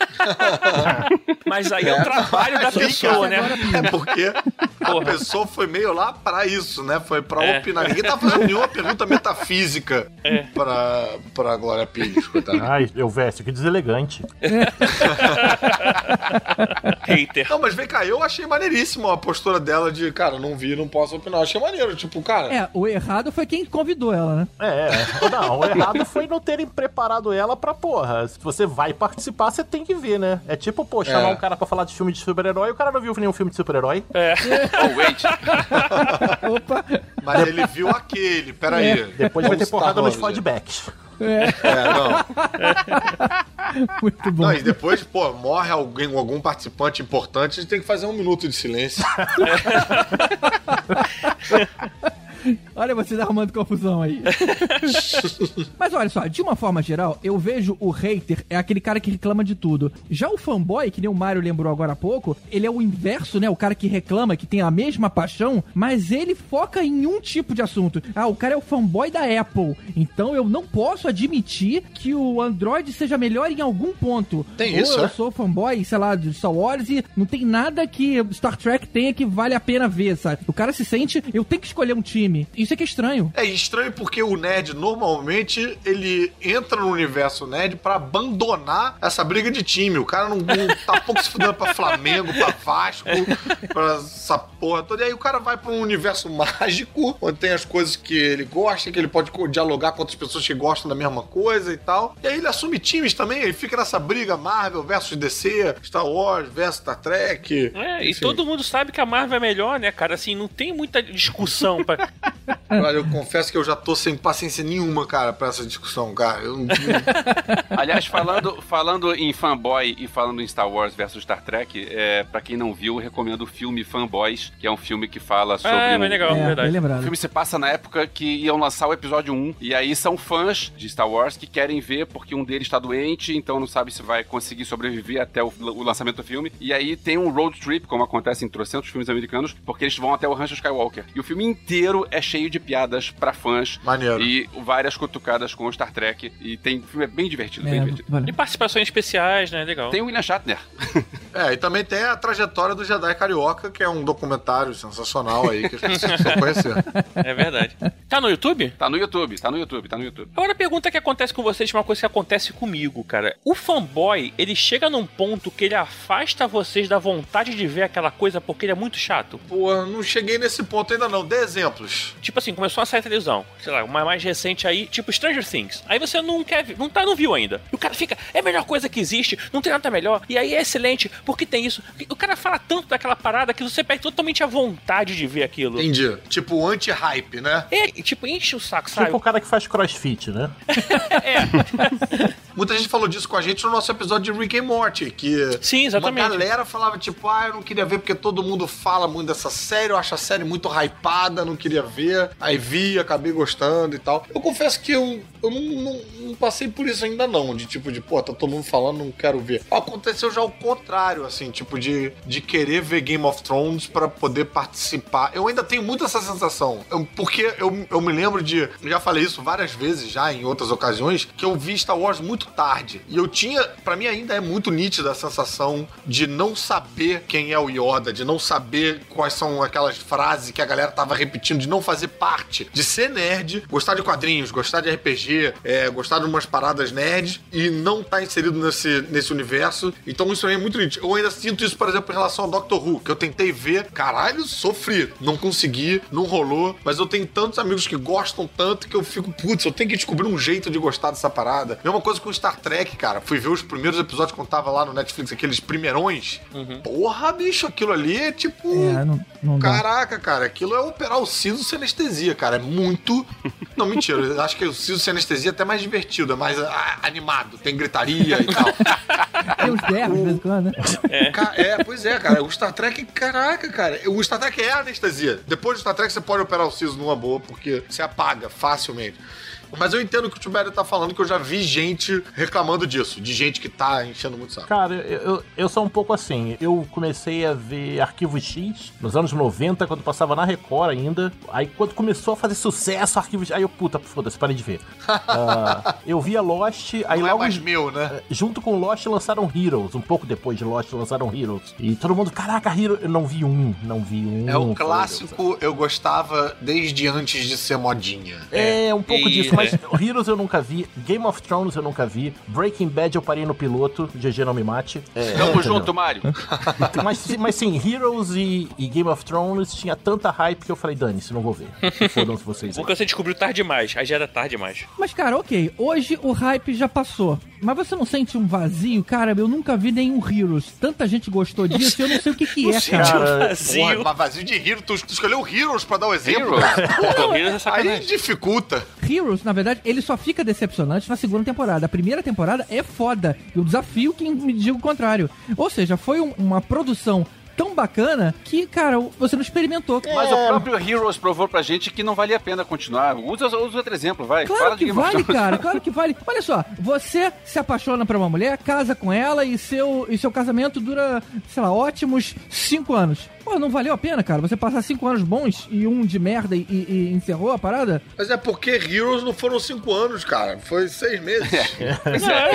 Mas aí é, o trabalho da pessoa, né? É porque a Porra. pessoa foi meio lá pra isso, né? Foi pra É. opinar. Ninguém tá fazendo nenhuma pergunta metafísica pra, pra Glória Pires, coitada. Ai, eu veste, que deselegante. Hater. Não, mas vem cá, eu achei maneiríssimo a postura dela de, cara, não vi, não posso opinar. Achei maneiro, tipo, cara. É, o errado foi quem convidou ela, né? É, é. Não, o errado foi não terem preparado ela pra porra. Se você vai participar, você tem que ver, né? É tipo, pô, chamar É. um cara pra falar de filme de super-herói e o cara não viu nenhum filme de super-herói. Oh, wait. Opa! Mas ele viu aquele, peraí. Depois vai ter porrada nos feedbacks. É, não. Muito bom. Não, e depois, pô, morre alguém, algum participante importante, a gente tem que fazer um minuto de silêncio. Olha vocês arrumando confusão aí. Mas olha só, de uma forma geral, eu vejo o hater é aquele cara que reclama de tudo. Já o fanboy, que nem o Mario lembrou agora há pouco, ele é o inverso, né? O cara que reclama, que tem a mesma paixão, mas ele foca em um tipo de assunto. Ah, o cara é o fanboy da Apple. Então eu não posso admitir que o Android seja melhor em algum ponto. Tem Ou isso, eu é? sou fanboy, sei lá, de Star Wars e não tem nada que Star Trek tenha que vale a pena ver, sabe? O cara se sente, eu tenho que escolher um time. Isso é que é estranho. É estranho porque o nerd normalmente ele entra no universo nerd pra abandonar essa briga de time. O cara não, não tá pouco se fudendo pra Flamengo, pra Vasco, pra essa porra toda. E aí o cara vai pra um universo mágico, onde tem as coisas que ele gosta, que ele pode dialogar com outras pessoas que gostam da mesma coisa e tal. E aí ele assume times também, ele fica nessa briga Marvel versus DC, Star Wars versus Star Trek. É, e todo mundo sabe que a Marvel é melhor, né, cara? Assim, não tem muita discussão. Pra... Olha, eu confesso que eu já tô sem paciência nenhuma, cara, pra essa discussão, cara. Eu não... Aliás, falando, falando em fanboy e falando em Star Wars versus Star Trek, é, para quem não viu, eu recomendo o filme Fanboys, que é um filme que fala sobre. é, um- mas legal, é, bem verdade. O filme se passa na época que iam lançar o episódio 1, e aí são fãs de Star Wars que querem ver porque um deles está doente, então não sabe se vai conseguir sobreviver até o, o lançamento do filme. E aí tem um road trip, como acontece em trocentos filmes americanos, porque eles vão até o Rancho Skywalker. E o filme inteiro é cheio de piadas pra fãs Maneiro. e várias cutucadas com o Star Trek. E tem filme é bem divertido, bem É, divertido. E vale. participações especiais, né? Legal. Tem o William Shatner. É, e também tem a trajetória do Jedi Carioca, que é um documentário sensacional aí, que as pessoas precisam conhecer. É verdade. Tá no YouTube? Tá no YouTube, tá no YouTube, tá no YouTube. Agora a pergunta que acontece com vocês é uma coisa que acontece comigo, cara. O fanboy, ele chega num ponto que ele afasta vocês da vontade de ver aquela coisa porque ele é muito chato. Pô, não cheguei nesse ponto ainda não. Dê exemplos. Tipo assim, começou a sair televisão, sei lá, uma mais recente aí, tipo Stranger Things. Aí você não quer, ver- não tá, não viu ainda. E o cara fica, é a melhor coisa que existe, não tem nada melhor. E aí é excelente, porque tem isso. O cara fala tanto daquela parada que você perde totalmente a vontade de ver aquilo. Entendi. Tipo, anti-hype, né? É, tipo, enche o saco, sabe? Tipo o cara que faz crossfit, né? Muita gente falou disso com a gente no nosso episódio de Rick and Morty, que Sim, exatamente. uma galera falava tipo, ah, eu não queria ver porque todo mundo fala muito dessa série, eu acho a série muito hypada, não queria ver. Aí vi, acabei gostando e tal. Eu confesso que eu, eu não, não- não passei por isso ainda não, de tipo de, pô, tá todo mundo falando, não quero ver. Aconteceu já o contrário, assim, tipo de, de querer ver Game of Thrones pra poder participar. Eu ainda tenho muito essa sensação, Eu- porque eu, eu me lembro de, já falei isso várias vezes já em outras ocasiões, que eu vi Star Wars muito tarde. E eu tinha, pra mim ainda é muito nítida a sensação de não saber quem é o Yoda, de não saber quais são aquelas frases que a galera tava repetindo, de não fazer parte, de ser nerd, gostar de quadrinhos, gostar de RPG, é, gostar de umas paradas nerds e não tá inserido nesse, nesse universo. Então isso aí é muito nítido. Eu ainda sinto isso, por exemplo, em relação ao Doctor Who, que eu tentei ver, caralho, sofri, não consegui, não rolou, mas eu tenho tantos amigos que gostam tanto que eu fico, putz, eu tenho que descobrir um jeito de gostar dessa parada. Mesma coisa com Star Trek, cara. Fui ver os primeiros episódios quando tava lá no Netflix, aqueles primeirões. Porra, bicho, aquilo ali é tipo. É, não, não dá. Caraca, cara, aquilo é operar o siso sem anestesia, cara. É muito. Não, mentira. Eu acho que o siso sem anestesia é até mais divertido, é mais ah, animado. Tem gritaria e tal. Tem uns berros de vez em quando, né? Ca- É, pois é, cara. O Star Trek, caraca, cara. O Star Trek é anestesia. Depois do Star Trek você pode operar o siso numa boa, porque você apaga facilmente. Mas eu entendo o que o Tibério tá falando, que eu já vi gente reclamando disso. De gente que tá enchendo muito saco. Cara, eu, eu, eu sou um pouco assim. Eu comecei a ver Arquivo X nos anos 90, quando passava na Record ainda. Aí quando começou a fazer sucesso Arquivo X, aí eu, puta, foda-se, parei de ver. Ah, eu via Lost, aí Não é logo mais meu, né? junto com Lost lançaram Heroes. Um pouco depois de Lost lançaram Heroes. E todo mundo, caraca, Heroes. Eu não vi um, não vi um. É o Falei, clássico, eu gostava desde antes de ser modinha. É, um pouco E- disso, mas Heroes eu nunca vi, Game of Thrones eu nunca vi, Breaking Bad eu parei no piloto, GG não me mate. É, Tamo junto, Mário. Mas, mas sim, Heroes e, e Game of Thrones tinha tanta hype que eu falei, dane-se, não vou ver. Fodam-se vocês. Porque você descobriu tarde demais, aí já era tarde demais. Mas, cara, ok, hoje o hype já passou. Mas você não sente um vazio? Cara, eu nunca vi nenhum Heroes. Tanta gente gostou disso e eu não sei o que que é, cara. Cara, Porra, Vazio. mas vazio de Hero, tu, tu escolheu Heroes pra dar o exemplo? Heroes? Pô, Heroes é Aí dificulta. Heroes, na verdade, ele só fica decepcionante na segunda temporada. A primeira temporada é foda. Eu desafio quem me diga o contrário. Ou seja, foi um- uma produção tão bacana que, cara, você não experimentou. Mas o próprio Heroes provou pra gente que não valia a pena continuar. Usa, usa outro exemplo, vai. Claro Fala de que vale, cara, claro que vale. Olha só, você se apaixona por uma mulher, casa com ela e seu, e seu casamento dura, sei lá, ótimos cinco anos. Pô, não valeu a pena, cara, você passar cinco anos bons e um de merda e, e- e encerrou a parada? Mas é porque Heroes não foram cinco anos, cara. Foi seis meses. É, é,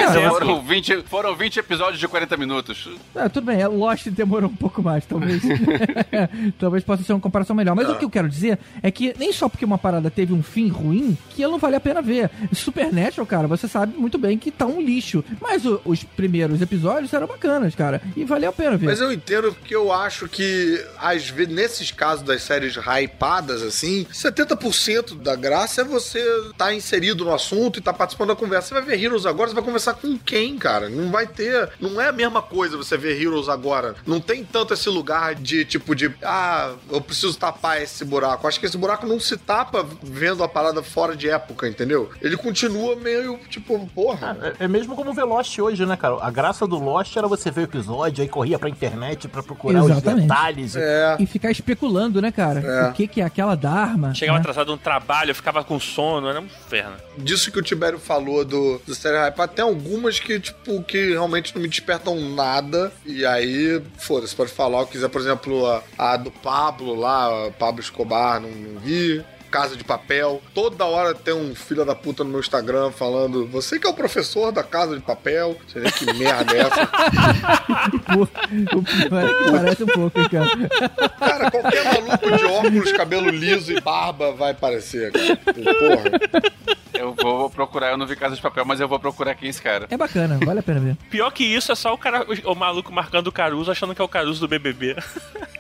dizer, é foram, 20, foram 20 episódios de 40 minutos. É, tudo bem, é, Lost demorou um pouco mais, talvez. talvez possa ser uma comparação melhor. Mas o que eu quero dizer é que nem só porque uma parada teve um fim ruim, que ela não vale a pena ver. Supernatural, cara, você sabe muito bem que tá um lixo. Mas o- os primeiros episódios eram bacanas, cara. E valeu a pena ver. Mas eu entendo porque eu acho que, às vezes, nesses casos das séries hypadas, assim, 70% da graça é você estar inserido no assunto e estar participando da conversa. Você vai ver Heroes agora, você vai conversar com quem, cara? Não vai ter. Não é a mesma coisa você ver Heroes agora. Não tem tanto esse lugar de tipo de. Ah, eu preciso tapar esse buraco. Acho que esse buraco não se tapa vendo a parada fora de época, entendeu? Ele continua meio tipo, porra. É, é mesmo como ver Lost hoje, né, cara? A graça do Lost era você ver o episódio, aí corria pra internet pra procurar Exatamente. os detalhes. É. E ficar especulando, né, cara? É. O que, que é aquela Dharma? Chegava né? atrasado no trabalho, eu ficava com sono, era um inferno. disso que o Tibério falou do, do série hype, tem algumas que, tipo, que realmente não me despertam nada. E aí, foda-se, pode falar o que quiser. Por exemplo, a, a do Pablo lá, Pablo Escobar, não, não vi. Casa de Papel. Toda hora tem um filho da puta no meu Instagram falando: Você que é o professor da Casa de Papel. Você vê que merda é essa? o pior é que parece um pouco, cara. Cara, qualquer maluco de óculos, cabelo liso e barba vai aparecer, cara. Porra. Eu vou procurar, eu não vi Casa de Papel, mas eu vou procurar quem é esse cara. É bacana, vale a pena ver. Pior que isso é só o cara, o, maluco marcando o Caruso, achando que é o Caruso do BBB.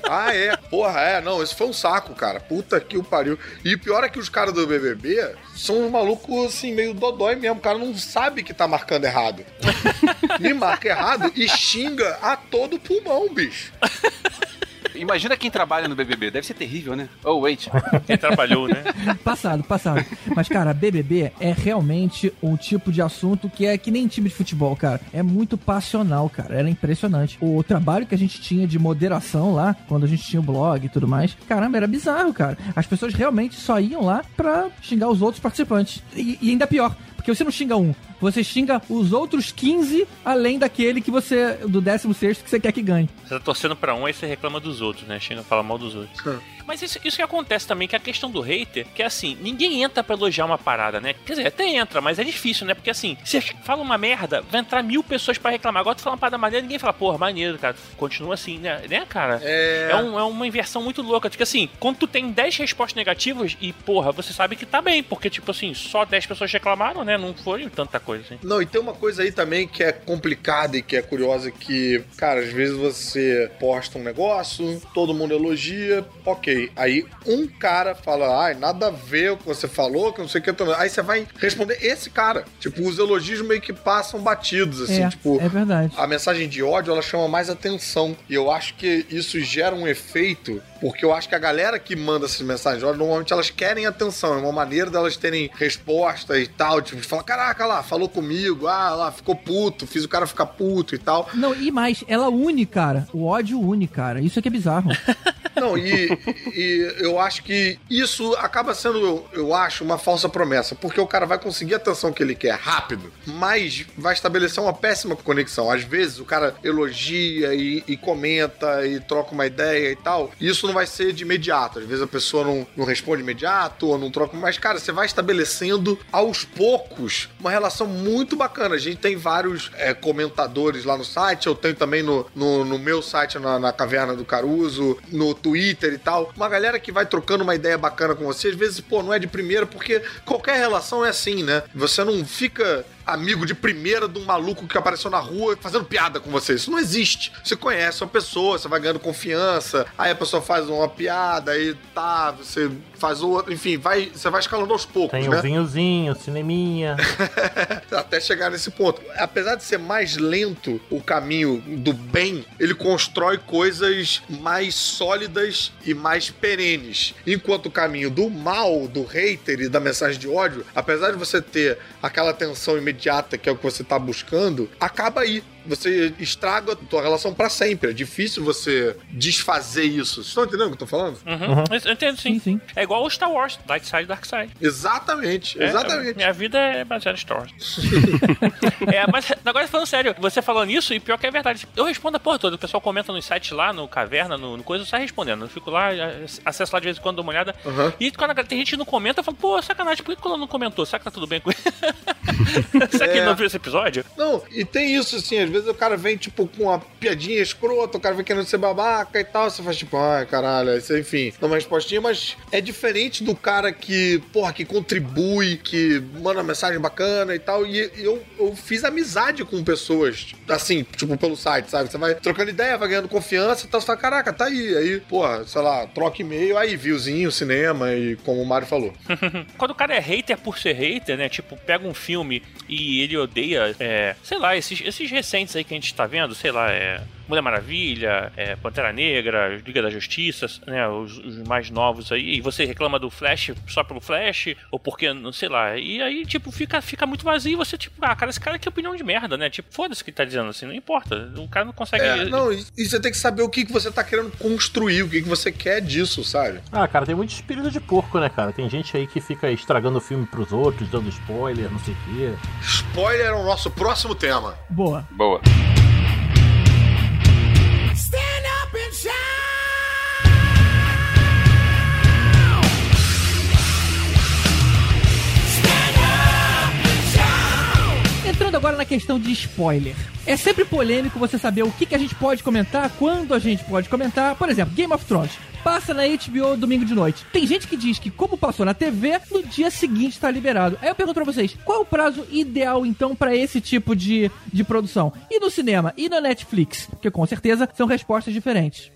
Ah, é. Porra, é. Não, isso foi um saco, cara. Puta que o pariu. E pior é que os caras do BBB são uns malucos, assim, meio dodói mesmo. O cara não sabe que tá marcando errado. Me marca errado e xinga a todo pulmão, bicho. Imagina quem trabalha no BBB, deve ser terrível, né? Oh, wait. Quem trabalhou, né? Passado, passado. Mas, cara, BBB é realmente um tipo de assunto que é que nem time de futebol, cara. É muito passional, cara. Era impressionante. O trabalho que a gente tinha de moderação lá, quando a gente tinha o blog e tudo mais, caramba, era bizarro, cara. As pessoas realmente só iam lá pra xingar os outros participantes. E, e ainda pior, porque você não xinga um, você xinga os outros 15, além daquele que você, do 16 que você quer que ganhe. Você tá torcendo pra um, aí você reclama dos outros, né? Chega a falar mal dos outros. Mas isso, isso que acontece também, que é a questão do hater, que é assim, ninguém entra pra elogiar uma parada, né? Quer dizer, até entra, mas é difícil, né? Porque assim, você fala uma merda, vai entrar mil pessoas pra reclamar. Agora tu fala uma parada maneira, ninguém fala, porra, maneiro, cara. Continua assim, né? Né, cara? É. É, um- é uma inversão muito louca. Tipo assim, quando tu tem 10 respostas negativas e, porra, você sabe que tá bem, porque, tipo assim, só 10 pessoas reclamaram, né? Não foi tanta coisa assim. Não, e tem uma coisa aí também que é complicada e que é curiosa que, cara, às vezes você posta um negócio, todo mundo elogia, ok. Aí um cara fala, ai, nada a ver o que você falou, que não sei o que. Aí você vai responder esse cara. Tipo, os elogios meio que passam batidos, assim, é, tipo... é verdade. A mensagem de ódio, ela chama mais atenção. E eu acho que isso gera um efeito, porque eu acho que a galera que manda essas mensagens de ódio, normalmente elas querem atenção. É uma maneira delas terem resposta e tal. Tipo, de falar, caraca lá, falou comigo, ah lá, ficou puto, fiz o cara ficar puto e tal. Não, e mais, ela une, cara. O ódio une, cara. Isso é que é bizarro. Não, e, e eu acho que isso acaba sendo, eu, acho, uma falsa promessa, porque o cara vai conseguir a atenção que ele quer rápido, mas vai estabelecer uma péssima conexão. Às vezes o cara elogia e, e comenta e troca uma ideia e tal, e isso não vai ser de imediato. Às vezes a pessoa não, não responde imediato ou não troca, mas, cara, você vai estabelecendo aos poucos uma relação muito bacana. A gente tem vários é, comentadores lá no site, eu tenho também no, no, no meu site, na, na Caverna do Caruso, no Twitter e tal. Uma galera que vai trocando uma ideia bacana com você, às vezes, pô, não é de primeira, porque qualquer relação é assim, né? Você não fica amigo de primeira de um maluco que apareceu na rua fazendo piada com você. Isso não existe. Você conhece uma pessoa, você vai ganhando confiança, aí a pessoa faz uma piada, aí tá, você faz outra, enfim, vai, você vai escalando aos poucos, Tem né? o vinhozinho, o cineminha. até chegar nesse ponto. Apesar de ser mais lento o caminho do bem, ele constrói coisas mais sólidas e mais perenes. Enquanto o caminho do mal, do hater e da mensagem de ódio, apesar de você ter aquela atenção imediata que é o que você tá buscando, acaba aí. Você estraga a tua relação pra sempre. É difícil você desfazer isso. Vocês estão entendendo o que eu tô falando? Uhum. Eu entendo sim. Sim, sim. É igual o Star Wars, Light Side Dark Side. Exatamente, É, exatamente. minha vida é baseada em Star Wars. é, mas agora falando sério, você falando isso, e pior que é verdade. Eu respondo a porra toda. O pessoal comenta nos sites lá, no Caverna, no, no coisa, eu saio respondendo. Eu fico lá, acesso lá de vez em quando, dou uma olhada. Uhum. E quando a- tem gente que não comenta, eu falo, pô, sacanagem, por que ela não comentou? Será que tá tudo bem com ele? Será que ele É. não viu esse episódio? Não, e tem isso assim, às vezes o cara vem, tipo, com uma piadinha escrota, o cara vem querendo ser babaca e tal, você faz tipo, ai, caralho, isso, enfim, dá uma respostinha, mas é diferente do cara que, porra, que contribui, que manda uma mensagem bacana e tal, e eu, eu fiz amizade com pessoas, assim, tipo, pelo site, sabe? Você vai trocando ideia, vai ganhando confiança e tal, você fala, caraca, tá aí, aí, porra, sei lá, troca e-mail, aí, viewzinho, cinema e como o Mário falou. Quando o cara é hater por ser hater, né? Tipo, pega um filme e ele odeia, é, sei lá, esses, esses recentes aí que a gente tá vendo, sei lá, é. Mulher Maravilha, é, Pantera Negra, Liga da Justiça, né? Os, os mais novos aí. E você reclama do Flash só pelo Flash, ou porque, não sei lá. E aí, tipo, fica, fica muito vazio e você, tipo, ah, cara, esse cara que opinião de merda, né? Tipo, foda-se o que ele tá dizendo assim, não importa. O cara não consegue. É, não, e, e você tem que saber o que, que você tá querendo construir, o que, que você quer disso, sabe? Ah, cara, tem muito espírito de porco, né, cara? Tem gente aí que fica estragando o filme pros outros, dando spoiler, não sei o quê. Spoiler é o nosso próximo tema. Boa. Boa. Entrando agora na questão de spoiler. É sempre polêmico você saber o que, que a gente pode comentar, quando a gente pode comentar. Por exemplo, Game of Thrones. Passa na HBO domingo de noite. Tem gente que diz que, como passou na TV, no dia seguinte tá liberado. Aí eu pergunto pra vocês: qual é o prazo ideal, então, pra esse tipo de, de produção? E no cinema? E na Netflix? Porque com certeza são respostas diferentes.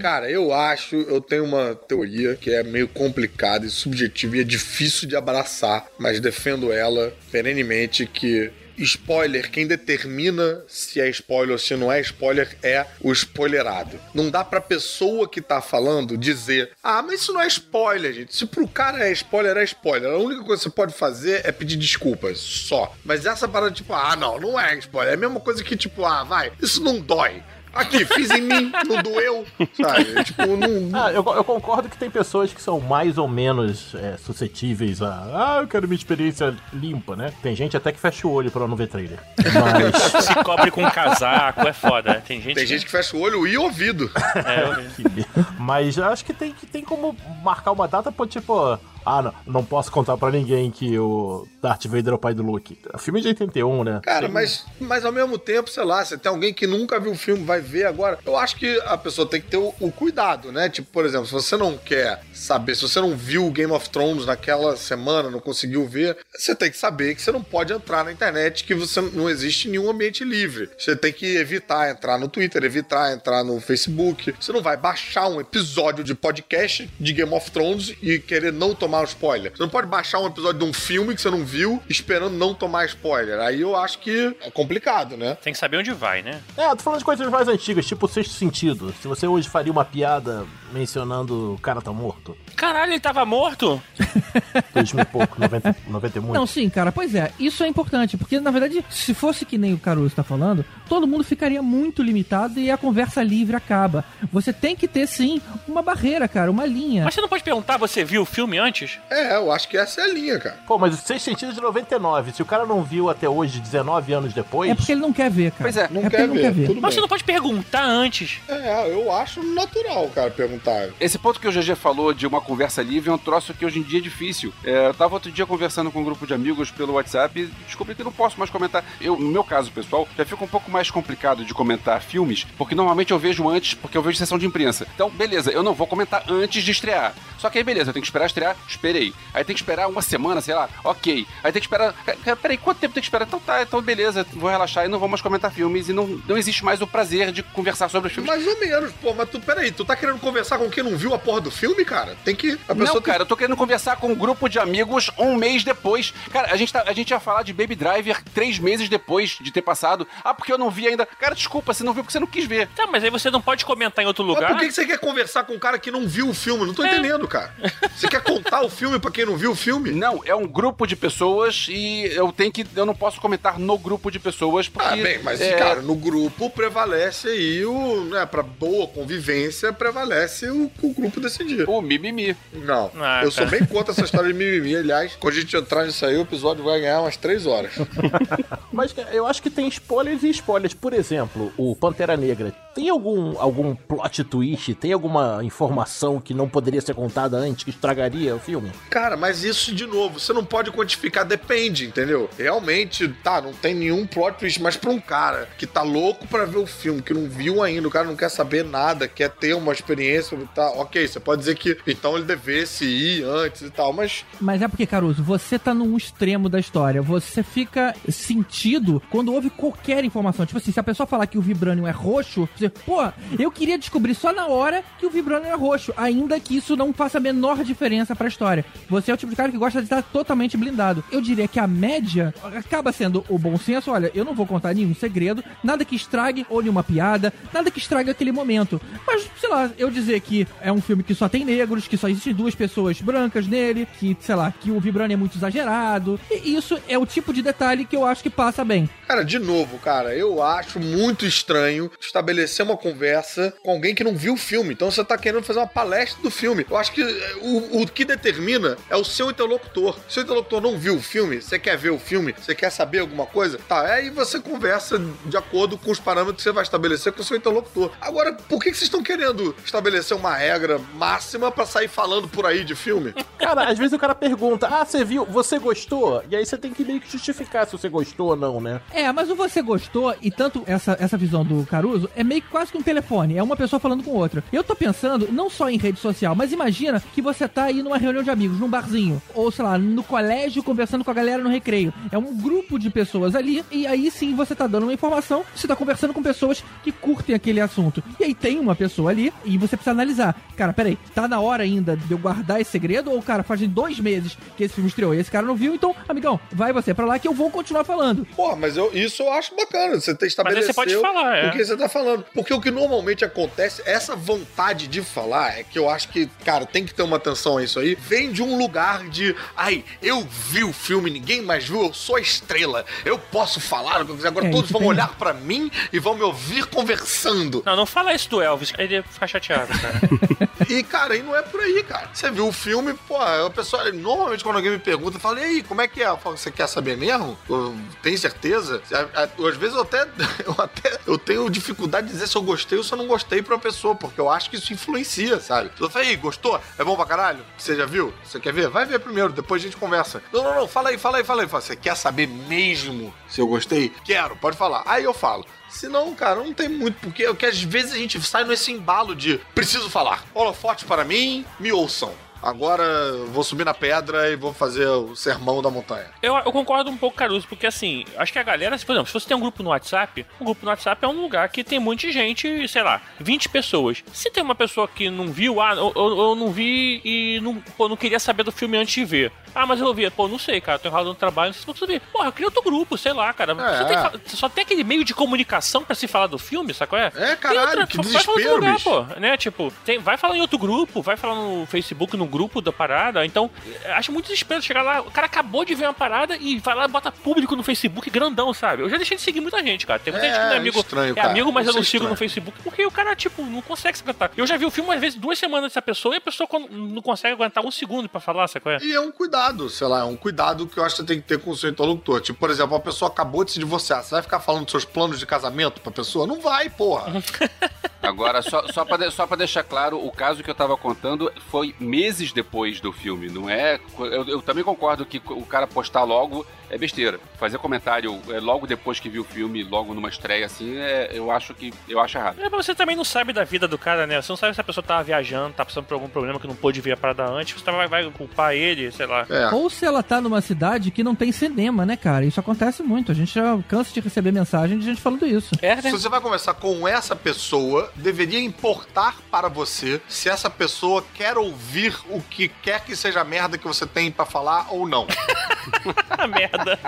Cara, eu acho, eu tenho uma teoria que é meio complicada e subjetiva e é difícil de abraçar, mas defendo ela perenemente que spoiler, quem determina se é spoiler ou se não é spoiler é o spoilerado. Não dá pra pessoa que tá falando dizer: "Ah, mas isso não é spoiler, gente. Se pro cara é spoiler, é spoiler. A única coisa que você pode fazer é pedir desculpas, só". Mas essa parada tipo: "Ah, não, não é spoiler". É a mesma coisa que tipo: "Ah, vai, isso não dói". Aqui, fiz em mim, não doeu, sabe? Tipo, não, Ah, eu, eu concordo que tem pessoas que são mais ou menos é, suscetíveis a. Ah, eu quero minha experiência limpa, né? Tem gente até que fecha o olho pra não ver trailer. Mas. Se cobre com um casaco, é foda. Tem gente Tem gente que fecha o olho e ouvido. É, Mas eu acho que tem, que tem como marcar uma data, pô, tipo. Ah, não, não posso contar pra ninguém que o Darth Vader é o pai do Luke. É filme de 81, né? Cara, mas, mas ao mesmo tempo, sei lá, se tem alguém que nunca viu o filme, vai ver agora. Eu acho que a pessoa tem que ter o, o cuidado, né? Tipo, por exemplo, se você não quer saber, se você não viu Game of Thrones naquela semana, não conseguiu ver, você tem que saber que você não pode entrar na internet, que você não existe nenhum ambiente livre. Você tem que evitar entrar no Twitter, evitar entrar no Facebook. Você não vai baixar um episódio de podcast de Game of Thrones e querer não tomar um spoiler. Você não pode baixar um episódio de um filme que você não viu esperando não tomar spoiler. Aí eu acho que é complicado, né? tem que saber onde vai, né? É, eu tô falando de coisas mais antigas, tipo o sexto sentido. Se você hoje faria uma piada mencionando o cara tá morto. Caralho, ele tava morto? 2000 e pouco, 90, 90 e muito. Não, sim, cara, pois é, isso é importante, porque na verdade, se fosse que nem o Caruso está falando, todo mundo ficaria muito limitado e a conversa livre acaba. Você tem que ter, sim, uma barreira, cara, uma linha. Mas você não pode perguntar, você viu o filme antes? É, eu acho que essa é a linha, cara. Pô, mas o sexto sentido é de 99. Se o cara não viu até hoje, 19 anos depois. É porque ele não quer ver, cara. Pois é, Não porque quer ele não ver, quer ver. tudo Mas bem. você não pode perguntar antes. É, eu acho natural, cara, perguntar. Esse ponto que o GG falou de uma conversa livre é um troço que hoje em dia é difícil. É, eu tava outro dia conversando com um grupo de amigos pelo WhatsApp e descobri que não posso mais comentar. Eu, no meu caso, pessoal, já fica um pouco mais complicado de comentar filmes, porque normalmente eu vejo antes, porque eu vejo sessão de imprensa. Então, beleza, eu não vou comentar antes de estrear. Só que aí, beleza, eu tenho que esperar estrear, esperei. Aí tem que esperar uma semana, sei lá, ok. Aí tem que esperar. Peraí, quanto tempo tem que esperar? Então tá, então beleza, vou relaxar e não vou mais comentar filmes e não, não existe mais o prazer de conversar sobre os filmes. Mais ou menos, pô, mas tu, peraí, tu tá querendo conversar com quem não viu a porra do filme, cara? Tem que. A pessoa Não, tem- cara, eu tô querendo conversar com um grupo de amigos um mês depois. Cara, a gente, tá, a gente ia falar de Baby Driver três meses depois de ter passado. Ah, porque eu não vi ainda. Cara, desculpa, você não viu porque você não quis ver. Tá, mas aí você não pode comentar em outro Mas lugar. por que que você quer conversar com um cara que não viu o filme? Não tô É, entendendo, cara? Você quer contar o filme pra quem não viu o filme? Não, é um grupo de pessoas e eu tenho que. Eu não posso comentar no grupo de pessoas porque. Ah, bem, mas, é, cara, no grupo prevalece aí o. Né, pra boa convivência, prevalece o, o grupo decidir. O mimimi. Não, Ah, eu sou bem contra essa história de mimimi. Aliás, quando a gente entrar nisso aí, o episódio vai ganhar umas três horas. Mas eu acho que tem spoilers e spoilers. Por exemplo, o Pantera Negra. Tem algum, algum plot twist? Tem alguma informação que não poderia ser contada antes que estragaria o filme? Cara, mas isso, de novo, você não pode quantificar, depende, entendeu? Realmente, tá, não tem nenhum plot twist, mas pra um cara que tá louco pra ver o filme, que não viu ainda, o cara não quer saber nada, quer ter uma experiência, tá, ok, você pode dizer que então ele devesse ir antes e tal, mas Mas é porque, Caruso, você tá num extremo da história. Você fica sentido quando houve qualquer informação. Tipo assim, se a pessoa falar que o Vibranium é roxo, você, pô, eu queria descobrir só na hora que o Vibranium é roxo, ainda que isso não faça a menor diferença pra história. Você é o tipo de cara que gosta de estar totalmente blindado. Eu diria que a média acaba sendo o bom senso. Olha, eu não vou contar nenhum segredo, nada que estrague ou nenhuma piada, nada que estrague aquele momento. Mas, sei lá, eu dizer que é um filme que só tem negros, que só existem duas pessoas brancas nele, que, sei lá, que o Vibranium é muito exagerado. E isso é o tipo de detalhe que eu acho que passa bem. Cara, de novo, cara, eu acho muito estranho estabelecer uma conversa com alguém que não viu o filme. Então você tá querendo fazer uma palestra do filme. Eu acho que eh, o, o que determina é o seu interlocutor. Seu interlocutor não viu o filme, você quer ver o filme, você quer saber alguma coisa, tá, aí você conversa de acordo com os parâmetros que você vai estabelecer com o seu interlocutor. Agora, por que vocês estão querendo estabelecer uma regra máxima pra sair falando por aí de filme? Cara, às vezes o cara pergunta: Ah, você viu? Você gostou? E aí você tem que meio que justificar se você gostou ou não, né? É, mas o você gostou, e tanto essa, essa visão do Caruso, é meio que quase que um telefone. É uma pessoa falando com outra. Eu tô pensando, não só em rede social, mas imagina que você tá aí numa reunião de amigos, num barzinho, ou sei lá, no colégio, conversando com a galera no recreio. É um grupo de pessoas ali, e aí sim você tá dando uma informação, você tá conversando com pessoas que curtem aquele assunto. E aí tem uma pessoa ali, e você precisa analisar. Cara, peraí, tá na hora ainda de eu guardar esse segredo? Ou, cara, faz dois meses que esse filme estreou e esse cara não viu, então, amigão, vai você pra lá que eu vou continuar falando. Porra, mas eu, isso eu acho bacana. Você estabelecer você pode falar, é. o que você tá falando. Porque o que normalmente acontece, essa vontade de falar, é que eu acho que, cara, tem que ter uma atenção a isso aí, vem de um lugar de, ai, eu vi o filme, ninguém mais viu, eu sou a estrela, eu posso falar, agora É, todos vão tem- olhar pra mim e vão me ouvir conversando. Não, não fala isso do Elvis, ele ia ficar chateado. E, cara, aí não é por aí, cara. Você viu o filme, pô, a pessoa. Normalmente, quando alguém me pergunta, eu falo, e aí, como é que é? Eu falo, você quer saber mesmo? Eu- Tem certeza? Às vezes eu até, eu até eu tenho dificuldade de dizer se eu gostei ou se eu não gostei pra uma pessoa, porque eu acho que isso influencia, sabe? Eu falei, "E aí, gostou? É bom pra caralho? Você já viu? Você quer ver? Vai ver primeiro, depois a gente conversa. Não, não, não, fala aí, fala aí, fala aí. Falo, Você quer saber mesmo se eu gostei? Quero, pode falar. Aí eu falo. Se não, cara, não tem muito, porque, porque às vezes a gente sai nesse embalo de preciso falar. Holofote para mim, me ouçam. Agora vou subir na pedra e vou fazer o sermão da montanha. Eu, eu concordo um pouco, Caruso, porque assim, acho que a galera, por exemplo, se você tem um grupo no WhatsApp, um grupo no WhatsApp é um lugar que tem muita gente, sei lá, 20 pessoas. Se tem uma pessoa que não viu, ah, eu, eu- eu não vi e não, pô, não queria saber do filme antes de ver. Ah, mas eu vi, pô, não sei, cara, tô enrolado no trabalho, não sei se você ver. Porra, cria outro grupo, sei lá, cara. Você tem que fa- só tem aquele meio de comunicação pra se falar do filme, sacou? É, É, caralho, que vai falar em outro desespero, lugar, pô né? Tipo, tem, vai falar em outro grupo, vai falar no Facebook, no grupo da parada. Então, eh, acho muito desespero chegar lá. O cara acabou de ver uma parada e vai lá e bota público no Facebook grandão, sabe? Eu já deixei de seguir muita gente, cara. Tem muita É, gente que não é amigo. estranho, é amigo, mas eu não é sigo no. Facebook. Porque o cara, tipo, não consegue se aguentar. Eu já vi o filme, às vezes, duas semanas dessa pessoa e a pessoa não consegue aguentar um segundo pra falar, sacou? É? E é um cuidado, sei lá, é um cuidado que eu acho que você tem que ter com o seu interlocutor. Tipo, por exemplo, a pessoa acabou de se divorciar. Você vai ficar falando dos seus planos de casamento pra pessoa? Não vai, porra. Agora, só, só, pra, de- só pra deixar claro, o caso que eu tava contando foi meses depois do filme, não é? Eu, eu também concordo que o cara postar logo é besteira. Fazer comentário é, logo depois que viu o filme, logo numa estreia assim, é, eu acho que eu acho errado. É, mas você também não sabe da vida do cara, né? Você não sabe se a pessoa tava viajando, tá passando por algum problema que não pôde ver a parada antes, você vai, vai culpar ele, sei lá. É. Ou se ela tá numa cidade que não tem cinema, né, cara? Isso acontece muito. A gente já cansa de receber mensagem de gente falando isso. É, né? Se você vai conversar com essa pessoa, deveria importar para você se essa pessoa quer ouvir o que quer que seja a merda que você tem pra falar ou não. Merda.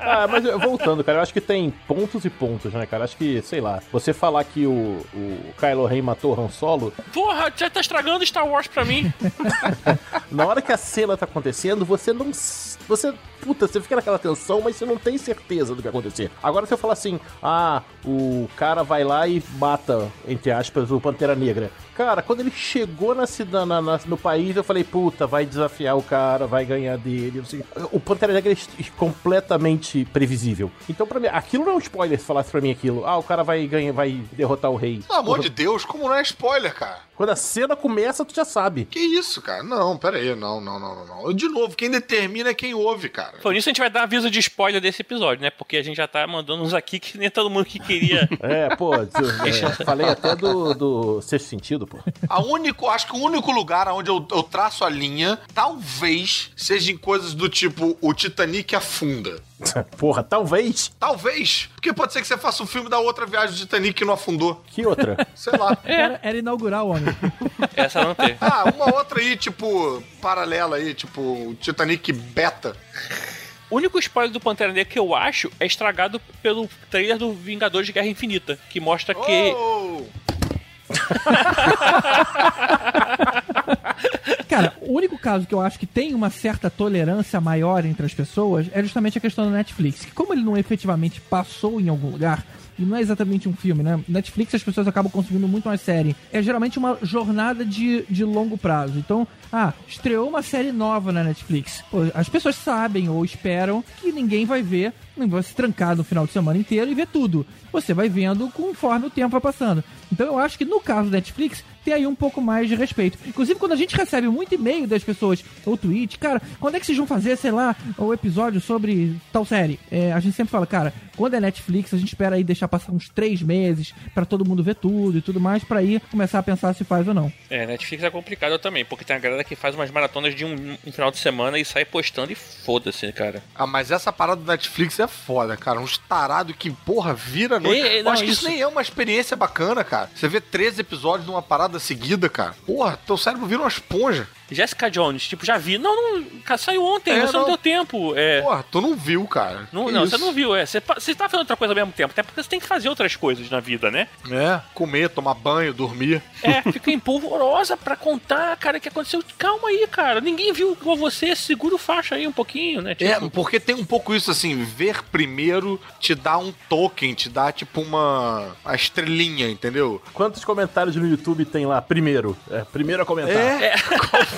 Ah, mas voltando, cara, eu acho que tem pontos e pontos, né, cara? Acho que, sei lá, você falar que o, o Kylo Ren matou Han Solo, Porra, já tá estragando Star Wars pra mim. na hora que a cena tá acontecendo, você não. Você. Puta, você fica naquela tensão, mas você não tem certeza do que acontecer. Agora se eu falar assim, ah, o cara vai lá e mata, entre aspas, o Pantera Negra. Cara, quando ele chegou na, na- na- no país, eu falei, puta, vai desafiar o cara, vai ganhar dele. sei. O Pantera Negra é completamente previsível. Então, pra mim, aquilo não é um spoiler se falasse pra mim aquilo. Ah, o cara vai ganhar, vai derrotar o rei. Pelo amor de Deus, como não é spoiler, cara? Quando a cena começa, tu já sabe. Que isso, cara? Não, pera aí. Não, não, não, não, não. De novo, quem determina é quem ouve, cara. Por isso a gente vai dar aviso de spoiler desse episódio, né? Porque a gente já tá mandando uns aqui que nem todo mundo que queria. É, pô, eu- é, falei até do, do sexto sentido, pô. A único, acho que o único lugar onde eu, eu traço a linha, talvez, seja em coisas do tipo o Titanic afunda. Porra, talvez. Talvez. Porque pode ser que você faça um filme da outra viagem do Titanic que não afundou. Que outra? Sei lá. Era, era inaugurar o homem. Essa não tem. Ah, uma outra aí, tipo, paralela aí, tipo, Titanic Beta. O único spoiler do Pantera Negra que eu acho é estragado pelo trailer do Vingadores de Guerra Infinita, que mostra que. Cara, o único caso que eu acho que tem uma certa tolerância maior entre as pessoas é justamente a questão do Netflix. Que como ele não efetivamente passou em algum lugar, e não é exatamente um filme, né? Netflix as pessoas acabam consumindo muito mais série. É geralmente uma jornada de, de longo prazo. Então, ah, estreou uma série nova na Netflix. Pô, as pessoas sabem ou esperam que ninguém vai ver, não vai se trancar no final de semana inteiro e ver tudo. Você vai vendo conforme o tempo vai passando. Então eu acho que no caso da Netflix tem aí um pouco mais de respeito. Inclusive, quando a gente recebe muito e-mail das pessoas, ou tweet, cara, quando é que vocês vão fazer, sei lá, o episódio sobre tal série? É, a gente sempre fala, cara, quando é Netflix, a gente espera aí deixar passar uns três meses pra todo mundo ver tudo e tudo mais, pra aí começar a pensar se faz ou não. É, Netflix é complicado também, porque tem a galera que faz umas maratonas de um, um final de semana e sai postando e foda-se, cara. Ah, mas essa parada do Netflix é foda, cara. Uns tarados que, porra, vira noite. É, Eu não, acho que isso isso- nem é uma experiência bacana, cara. Você vê 13 episódios de uma parada seguida, cara. Porra, teu cérebro vira uma esponja. Jessica Jones, tipo, já vi. Não, não, saiu ontem, É, você não. não. deu tempo. É. Porra, tu não viu, cara. Não, não você não viu, é. Você, você tá fazendo outra coisa ao mesmo tempo, até porque você tem que fazer outras coisas na vida, né? É, comer, tomar banho, dormir. É, fica empolvorosa pra contar, cara, o que aconteceu. Calma aí, cara. Ninguém viu igual você, segura o faixa aí um pouquinho, né? É, Tipo, porque tem um pouco isso assim, ver primeiro te dá um token, te dá tipo uma a estrelinha, entendeu? Quantos comentários no YouTube tem lá? Primeiro. É, primeiro a comentar. É.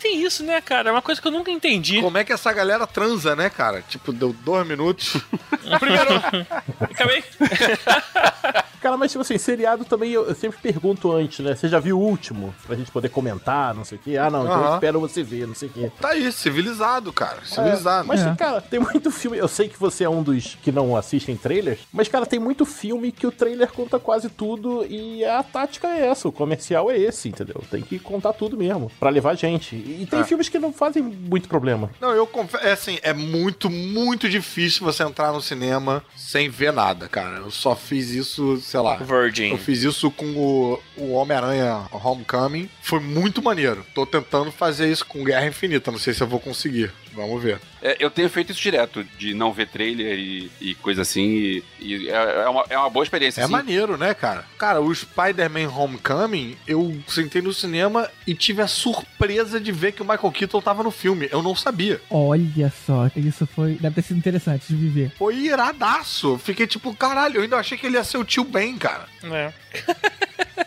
tem isso, né, cara? É uma coisa que eu nunca entendi. Como é que essa galera transa, né, cara? Tipo, deu dois minutos. primeiro. Acabei. Cara, mas tipo assim, seriado também eu, eu sempre pergunto antes, né? Você já viu o último? Pra gente poder comentar, não sei o quê. Ah, não, então eu espero você ver, não sei o quê. Tá aí, civilizado, cara. Civilizado. Mas, É. cara, tem muito filme. Eu sei que você é um dos que não assistem trailers, mas, cara, tem muito filme que o trailer conta quase tudo e a tática é essa, o comercial é esse, entendeu? Tem que contar tudo mesmo, pra levar gente. E tem É. filmes que não fazem muito problema. Não, eu confesso, é assim, é muito, muito difícil você entrar no cinema sem ver nada, cara. Eu só fiz isso, sei lá. Virgin. Eu fiz isso com o, o Homem-Aranha Homecoming. Foi muito maneiro. Tô tentando fazer isso com Guerra Infinita. Não sei se eu vou conseguir. Vamos ver. É, eu tenho feito isso direto, de não ver trailer e, e coisa assim. E, e é, é uma, é uma boa experiência. É assim. maneiro, né, cara? Cara, o Spider-Man Homecoming, eu sentei no cinema e tive a surpresa de ver que o Michael Keaton tava no filme. Eu não sabia. Olha só, isso foi. Deve ter sido interessante de viver. Foi iradaço. Fiquei tipo, caralho, eu ainda achei que ele ia ser o tio Ben, cara. É.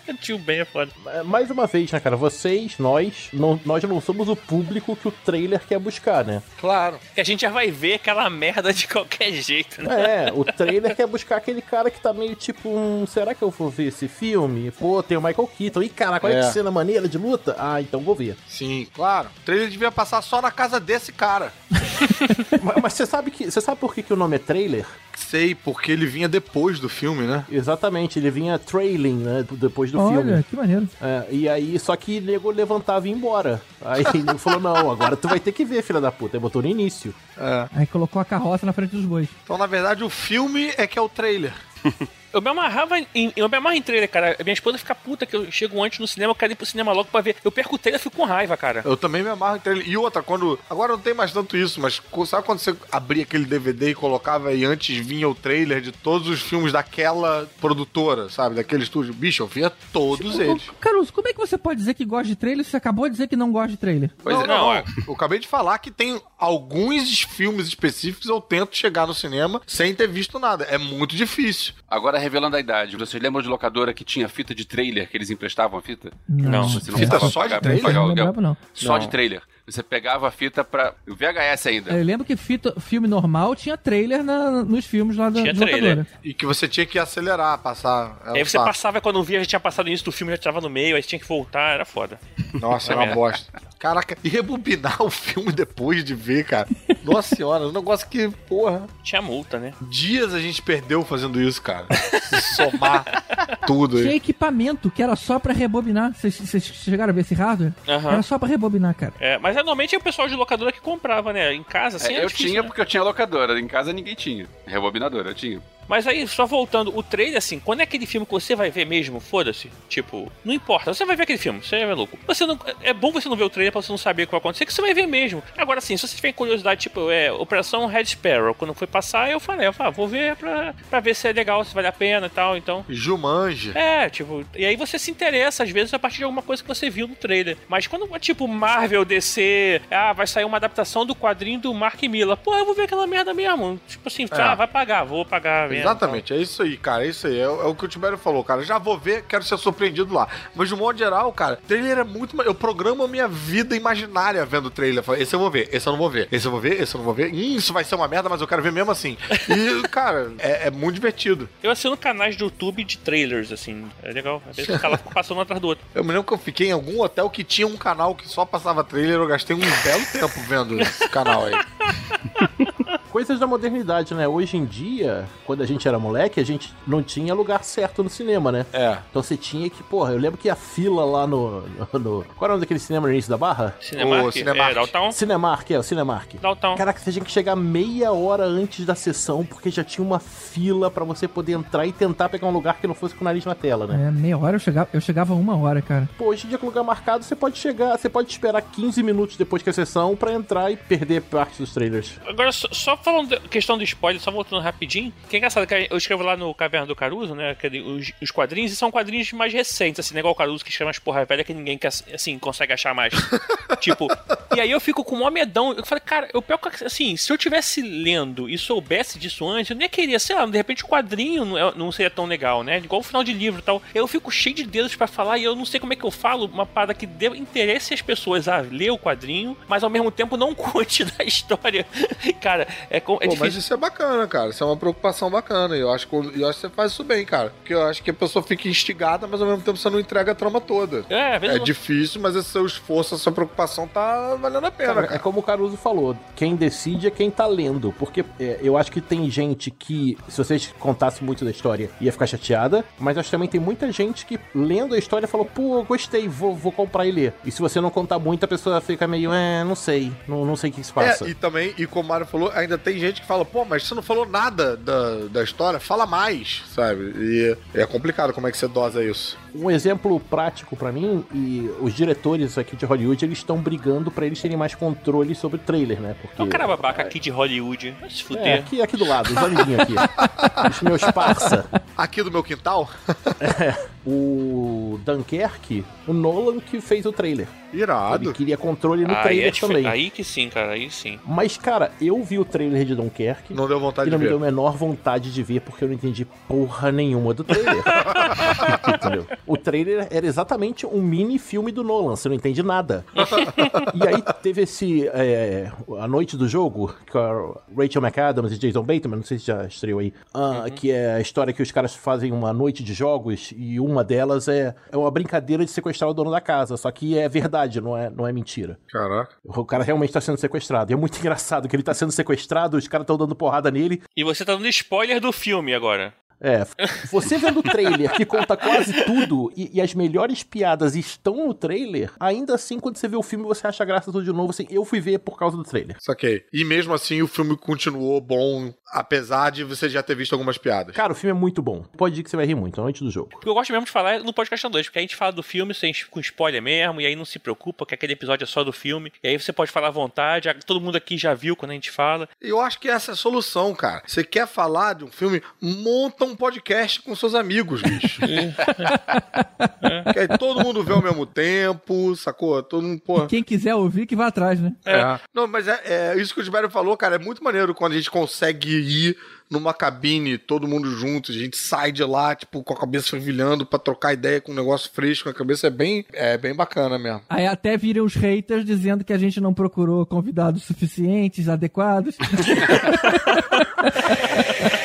Tio Ben é foda. É, Mais uma vez, né, cara? Vocês, nós, não, nós não somos o público que o trailer quer buscar, né? Claro. Que a gente já vai ver aquela merda de qualquer jeito, né? É, o trailer quer buscar aquele cara que tá meio tipo, um, será que eu vou ver esse filme? Pô, tem o Michael Keaton. Ih, caraca, olha É. que cena maneira de luta. Ah, então vou ver. Sim, claro. O trailer devia passar só na casa desse cara. mas mas você sabe que você sabe por que, que o nome é trailer? Sei, porque ele vinha depois do filme, né? Exatamente, ele vinha trailing, né? Depois do Olha, filme. que maneiro. É, e aí, só que nego levantava e ia embora. Aí ele falou: não, agora tu vai ter que ver, filha da puta. Aí botou no início. É. Aí colocou a carroça na frente dos bois. Então, na verdade, o filme é que é o trailer. Eu me amarrava em. Eu me amarro em trailer, cara. Minha esposa fica puta que eu chego antes no cinema, eu quero ir pro cinema logo pra ver. Eu perco o trailer e fico com raiva, cara. Eu também me amarro em trailer. E outra, quando. Agora não tem mais tanto isso, mas sabe quando você abria aquele DVD e colocava e antes vinha o trailer de todos os filmes daquela produtora, sabe? Daquele estúdio? Bicho, eu via todos eles. Caruso, como é que você pode dizer que gosta de trailer se você acabou de dizer que não gosta de trailer? Pois Não, é, não, não, é. Eu acabei de falar que tem alguns filmes específicos eu tento chegar no cinema sem ter visto nada. É muito difícil. Agora revelando a idade, vocês lembram de locadora que tinha fita de trailer, que eles emprestavam a fita? Não. Você não Fita só de trailer? Não lembrava, não. Só Não. de trailer. Você pegava a fita pra. O VHS ainda. Eu lembro que fita- filme normal tinha trailer na- nos filmes lá da Tinha trailer. E que você tinha que acelerar, passar. É Aí você saco. passava quando via, já tinha passado o início do filme, já tava no meio, aí tinha que voltar, era foda. Nossa, é É uma bosta. Caraca, e rebobinar o filme depois de ver, cara. Nossa senhora, um negócio que, porra, Tinha multa, né? dias a gente perdeu fazendo isso, cara. Se somar tudo Tinha aí. equipamento que era só pra rebobinar. Vocês- chegaram a ver esse hardware? Era só pra rebobinar, cara. É, mas é, normalmente é o pessoal de locadora que comprava, né? Em casa, assim, É, era eu difícil, tinha né? porque eu tinha locadora. Em casa ninguém tinha. Rebobinadora, eu tinha. Mas aí, só voltando, o trailer, assim, quando é aquele filme que você vai ver mesmo, foda-se. Tipo, não importa, você vai ver aquele filme, você é louco. Você não, é bom você não ver o trailer pra você não saber o que vai acontecer, que você vai ver mesmo. Agora, assim, se você tiver curiosidade, tipo, é, Operação Red Sparrow, quando foi passar, eu falei, eu falei, ah, vou ver pra, pra ver se é legal, se vale a pena e tal, então. Jumanji. É, tipo, e aí você se interessa, às vezes, a partir de alguma coisa que você viu no trailer. Mas quando é tipo Marvel, DC, ah, vai sair uma adaptação do quadrinho do Mark Miller. Pô, eu vou ver aquela merda mesmo. Tipo assim, ah, vai pagar, vou pagar mesmo. Exatamente, é isso aí, cara. É isso aí. É, é o que o Tibério falou, cara. Já vou ver, quero ser surpreendido lá. Mas de um modo geral, cara, trailer é muito. Eu programo a minha vida imaginária vendo trailer. Eu falo, Esse eu vou ver, esse eu não vou ver, esse eu vou ver, esse eu não vou ver. Hum, isso vai ser uma merda, mas eu quero ver mesmo assim. E, cara, é, é muito divertido. Eu assino canais do YouTube de trailers, assim. É legal. Às vezes tá lá passando um atrás do outro. Eu me lembro que eu fiquei em algum hotel que tinha um canal que só passava trailer. Eu gastei um belo tempo vendo esse canal aí. Coisas da modernidade, né? Hoje em dia, quando a gente era moleque, a gente não tinha lugar certo no cinema, né? É. Então você tinha que, porra, eu lembro que a fila lá no. no, no- qual era o nome daquele cinema no início da barra? Cinemark? O Cinemark. É, Downtown? Cinemark, é, o Cinemark. Downtown. Caraca, você tinha que chegar meia hora antes da sessão, porque já tinha uma fila pra você poder entrar e tentar pegar um lugar que não fosse com o nariz na tela, né? É, meia hora eu chegava, eu chegava uma hora, cara. Pô, hoje em dia com lugar marcado, você pode chegar, você pode esperar 15 minutos depois que a sessão pra entrar e perder parte dos trailers. Agora, só, só falando questão do spoiler, só voltando rapidinho, que é engraçado que eu escrevo lá no Caverna do Caruso, né, os, os quadrinhos, e são quadrinhos mais recentes, assim, não é igual o Caruso que escreve umas porra velha que ninguém, quer, assim, consegue achar mais. tipo, e aí eu fico com o maior medão, eu falei, cara, eu pior que, assim, se eu tivesse lendo e soubesse disso antes, eu nem queria, sei lá, de repente o quadrinho não, é- não seria tão legal, né, igual o final de livro e tal. Eu fico cheio de dedos pra falar e eu não sei como é que eu falo uma parada que dê interesse às pessoas a ler o quadrinho, mas ao mesmo tempo não conte da história. Cara, é, com- é Pô, difícil. mas isso é bacana, cara. Isso é uma preocupação bacana. E eu acho, que, eu acho que você faz isso bem, cara. Porque eu acho que a pessoa fica instigada, mas ao mesmo tempo você não entrega a trama toda. É, É eu- difícil, mas esse seu esforço, a sua preocupação tá valendo a pena, Cara, cara. é como o Caruso falou, quem decide é quem tá lendo. Porque é, eu acho que tem gente que, se vocês contassem muito da história, ia ficar chateada. Mas acho que também tem muita gente que, lendo a história, falou, pô, eu gostei, vou, vou comprar e ler. E se você não contar muito, a pessoa fica meio, é, não sei, não, não sei o que se passa. É, e também, e como o Mário falou, ainda tem gente que fala, pô, mas você não falou nada da, da história, fala mais, sabe? E é complicado como é que você dosa isso. Um exemplo prático pra mim, e os diretores aqui de Hollywood, eles estão brigando pra eles terem mais controle sobre o trailer, né? Porque... É um cara babaca aqui de Hollywood. Vai se É, fuder. aqui, aqui do lado, os amiguinhos aqui. Os meus parça. Aqui do meu quintal, O Dunkerque, o Nolan que fez o trailer. Ele irado. queria controle no aí, trailer é também. aí que sim, cara, aí sim. Mas, cara, eu vi o trailer de Dunkerque Não deu e vontade não de me deu ver. a menor vontade de ver porque eu não entendi porra nenhuma do trailer. Entendeu? O trailer era exatamente um mini filme do Nolan, você não entende nada. e aí teve esse. é, a noite do jogo, com a Rachel McAdams e Jason Bateman, não sei se já estreou aí, ah, que é a história que os caras fazem uma noite de jogos e uma delas é, é uma brincadeira de sequestrar o dono da casa, só que é verdade, não é, não é mentira. Caraca. O cara realmente tá sendo sequestrado. E é muito engraçado que ele tá sendo sequestrado, os caras estão dando porrada nele. E você tá dando spoiler do filme agora. É, você vendo o trailer que conta quase tudo e, e as melhores piadas estão no trailer, ainda assim, quando você vê o filme, você acha graça tudo de novo. Assim, eu fui ver por causa do trailer. Saquei. E mesmo assim o filme continuou bom, apesar de você já ter visto algumas piadas. Cara, o filme é muito bom. Pode ir que você vai rir muito, é noite do jogo. O que eu gosto mesmo de falar é no podcast 2, porque a gente fala do filme sem, com spoiler mesmo, e aí não se preocupa que aquele episódio é só do filme, e aí você pode falar à vontade, todo mundo aqui já viu quando a gente fala. Eu acho que essa é a solução, cara. Você quer falar de um filme, monta um podcast com seus amigos, bicho. que aí todo mundo vê ao mesmo tempo, sacou? Todo mundo, pô. Quem quiser ouvir, que vá atrás, né? É. Não, mas é, é isso que o Tibério falou, cara. É muito maneiro quando a gente consegue ir numa cabine, todo mundo junto. A gente sai de lá, tipo, com a cabeça fervilhando pra trocar ideia com um negócio fresco na cabeça. É bem, é bem bacana mesmo. Aí até viram os haters dizendo que a gente não procurou convidados suficientes, adequados.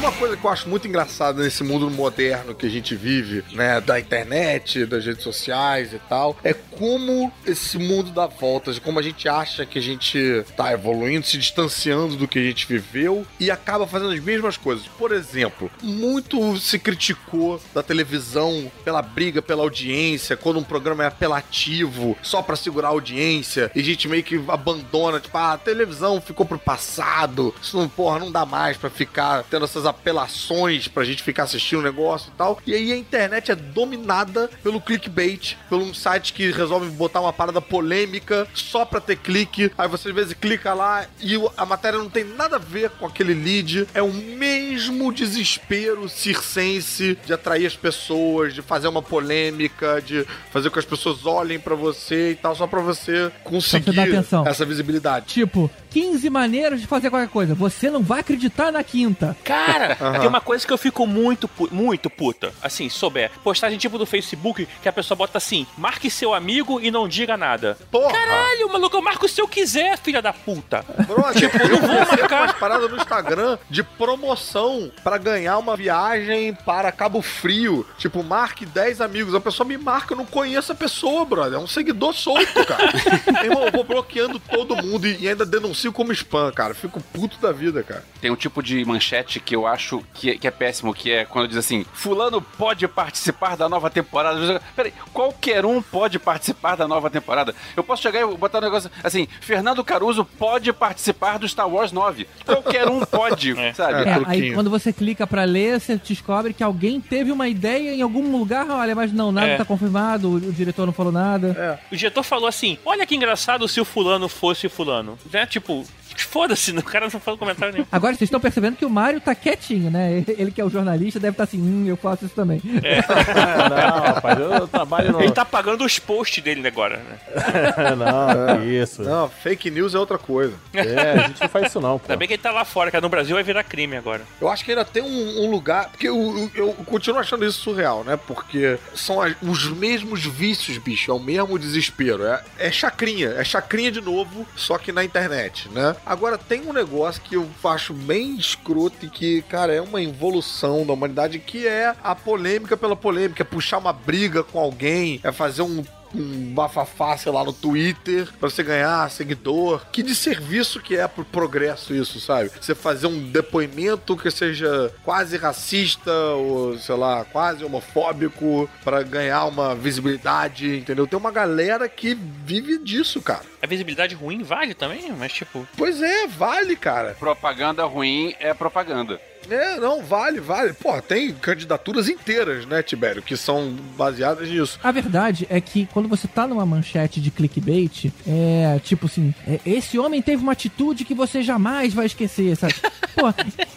uma coisa que eu acho muito engraçada nesse mundo moderno que a gente vive, né, da internet, das redes sociais e tal, é como esse mundo dá voltas, como a gente acha que a gente tá evoluindo, se distanciando do que a gente viveu e acaba fazendo as mesmas coisas. Por exemplo, muito se criticou da televisão pela briga pela audiência, quando um programa é apelativo só pra segurar a audiência e a gente meio que abandona, tipo, ah, a televisão ficou pro passado, isso não, porra, não dá mais pra ficar tendo essas apelações pra gente ficar assistindo o negócio e tal. E aí a internet é dominada pelo clickbait, por um site que resolve botar uma parada polêmica só pra ter clique. Aí você às vezes clica lá e a matéria não tem nada a ver com aquele lead. É o mesmo desespero circense de atrair as pessoas, de fazer uma polêmica, de fazer com que as pessoas olhem pra você e tal, só pra você conseguir atenção. essa visibilidade. tipo, 15 maneiras de fazer qualquer coisa. Você não vai acreditar na quinta. Cara, tem uma coisa que eu fico muito, pu- muito puta. Assim, se souber. Postagem tipo do Facebook que a pessoa bota assim: marque seu amigo e não diga nada. Porra! Caralho, maluco, eu marco se eu quiser, filha da puta. Brother, Tipo, eu não vou marcar. umas paradas no Instagram de promoção pra ganhar uma viagem para Cabo Frio. Tipo, marque 10 amigos. A pessoa me marca, eu não conheço a pessoa, brother. É um seguidor solto, cara. Irmão, eu vou bloqueando todo mundo e e ainda denuncio como spam, cara. Fico puto da vida, cara. Tem um tipo de manchete que eu acho que é, que é péssimo, que é quando diz assim: Fulano pode participar da nova temporada. Peraí, qualquer um pode participar da nova temporada. Eu posso chegar e botar um negócio assim: Fernando Caruso pode participar do Star Wars 9. Qualquer um pode, sabe? É, aí truquinho. quando você clica pra ler, você descobre que alguém teve uma ideia em algum lugar. Olha, mas não, nada É. tá confirmado, o, o diretor não falou nada. O diretor falou assim: olha que engraçado se o fulano fosse o fulano. Né? Tipo, foda-se, o cara não falou comentário nenhum. Agora vocês estão percebendo que o Mário tá quietinho, né? Ele que é o jornalista deve estar assim, hum, eu faço isso também. não, rapaz, eu trabalho no. Ele tá pagando os posts dele agora, né? não, que isso. Não, fake news é outra coisa. É, a gente não faz isso não, pô. Ainda bem que ele tá lá fora, cara. No Brasil vai virar crime agora. Eu acho que ainda tem um, um lugar. Porque eu, eu, eu continuo achando isso surreal, né? Porque são as- os mesmos vícios, bicho. É o mesmo desespero. É, é chacrinha. É chacrinha de novo, só que na internet, né? Agora, tem um negócio que eu acho bem escroto e que, cara, é uma evolução da humanidade, que é a polêmica pela polêmica. É puxar uma briga com alguém, é fazer um um bafafá, sei lá, no Twitter pra você ganhar seguidor. Que de serviço que é pro progresso isso, sabe? Você fazer um depoimento que seja quase racista ou, sei lá, quase homofóbico pra ganhar uma visibilidade, entendeu? Tem uma galera que vive disso, cara. A visibilidade ruim vale também, mas tipo. Pois é, vale, cara. Propaganda ruim é propaganda. É, não, vale, vale. Pô, tem candidaturas inteiras, né, Tibério, que são baseadas nisso. A verdade é que quando você tá numa manchete de clickbait, é tipo assim, é, esse homem teve uma atitude que você jamais vai esquecer, sabe? Pô,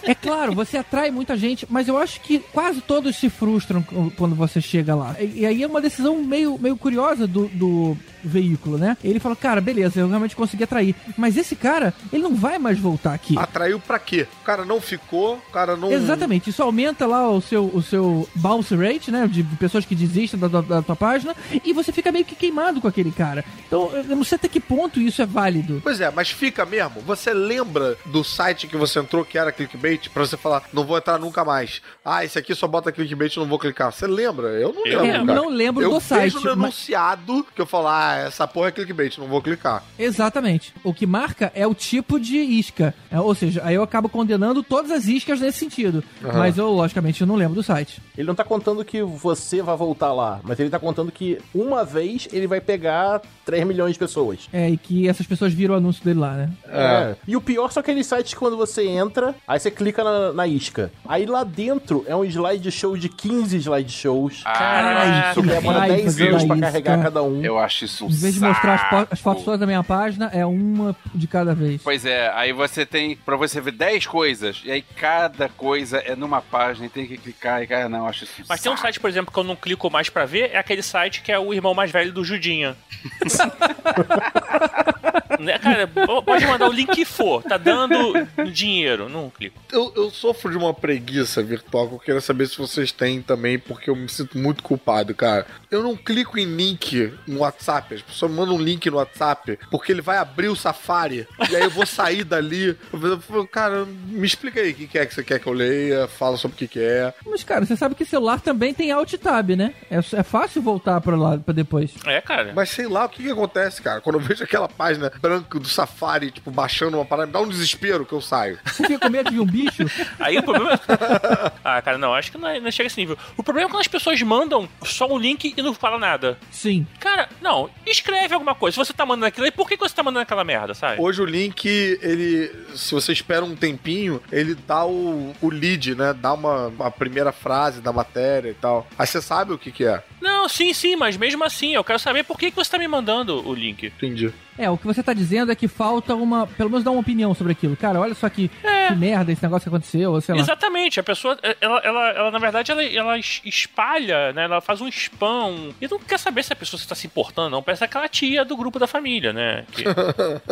é claro, você atrai muita gente, mas eu acho que quase todos se frustram qu- quando você chega lá. E, e aí é uma decisão meio, meio curiosa do, do, veículo, né? Ele falou, cara, beleza, eu realmente consegui atrair. Mas esse cara, ele não vai mais voltar aqui. Atraiu pra quê? O cara não ficou, o cara não. Exatamente, isso aumenta lá o seu, o seu bounce rate, né? De pessoas que desistem da, da, da tua página, e você fica meio que queimado com aquele cara. Então, eu não sei até que ponto isso é válido. Pois é, mas fica mesmo. Você lembra do site que você entrou que era clickbait? Pra você falar, não vou entrar nunca mais. Ah, esse aqui só bota clickbait, não vou clicar. Você lembra? Eu não Eu lembro. É, cara. não lembro eu do site, vejo no mas- enunciado que eu falo, ah, essa porra é clickbait, não vou clicar. Exatamente. O que marca é o tipo de isca. É, ou seja, aí eu acabo condenando todas as iscas nesse sentido. Mas eu, logicamente, eu não lembro do site. Ele não tá contando que você vai voltar lá, mas ele tá contando que uma vez ele vai pegar 3 milhões de pessoas. É, e que essas pessoas viram o anúncio dele lá, né? É. E o pior são aqueles sites que quando você entra, aí você clica na, na isca. Aí lá dentro é um slideshow de 15 slideshows. Caralho, Isso demora raiva 10 da anos pra carregar cada um. Eu acho isso um Em vez de mostrar as, po- as fotos todas da minha página, é uma de cada vez. Pois é, aí você tem pra você ver 10 coisas, e aí cada coisa é numa página e tem que clicar e cara, não, acho isso Mas tem um site, por exemplo, que eu não clico mais pra ver, é aquele site que é o irmão mais velho do Judinha. né, cara, pode mandar o link que for, tá dando dinheiro, não clico. Eu, eu sofro de uma preguiça virtual que eu queria saber se vocês têm também, porque eu me sinto muito culpado, cara. Eu não clico em link no WhatsApp. As pessoas me mandam um link no WhatsApp porque ele vai abrir o Safari. E aí eu vou sair dali. Falo, cara, me explica aí o que que é que você quer que eu leia, fala sobre o que, que é. Mas, cara, você sabe que celular também tem Alt Tab, né? É, é fácil voltar pra lá pra depois. É, cara. Mas sei lá o que, que acontece, cara. Quando eu vejo aquela página branca do Safari, tipo, baixando uma parada, me dá um desespero que eu saio. Você fica com medo de vir um bicho? Aí o problema. ah, cara, não, acho que não, é- não chega a esse nível. O problema é quando as pessoas mandam só um link e não fala nada. Sim. Cara, não, escreve alguma coisa. Se você tá mandando aquilo aí, por que, que você tá mandando aquela merda, sabe? Hoje o link, ele. Se você espera um tempinho, ele dá o, o lead, né? Dá uma, uma primeira frase da matéria e tal. Aí você sabe o que, que é. Não, sim, sim, mas mesmo assim, eu quero saber por que, que você tá me mandando o link. Entendi. É, o que você tá dizendo é que falta uma. Pelo menos dar uma opinião sobre aquilo. Cara, olha só que, que merda esse negócio que aconteceu, ou sei lá. Exatamente, a pessoa, ela, ela, ela, na verdade, ela, ela es- espalha, né? Ela faz um spam. E não quer saber se a pessoa está se importando, não. Parece aquela tia do grupo da família, né? Que-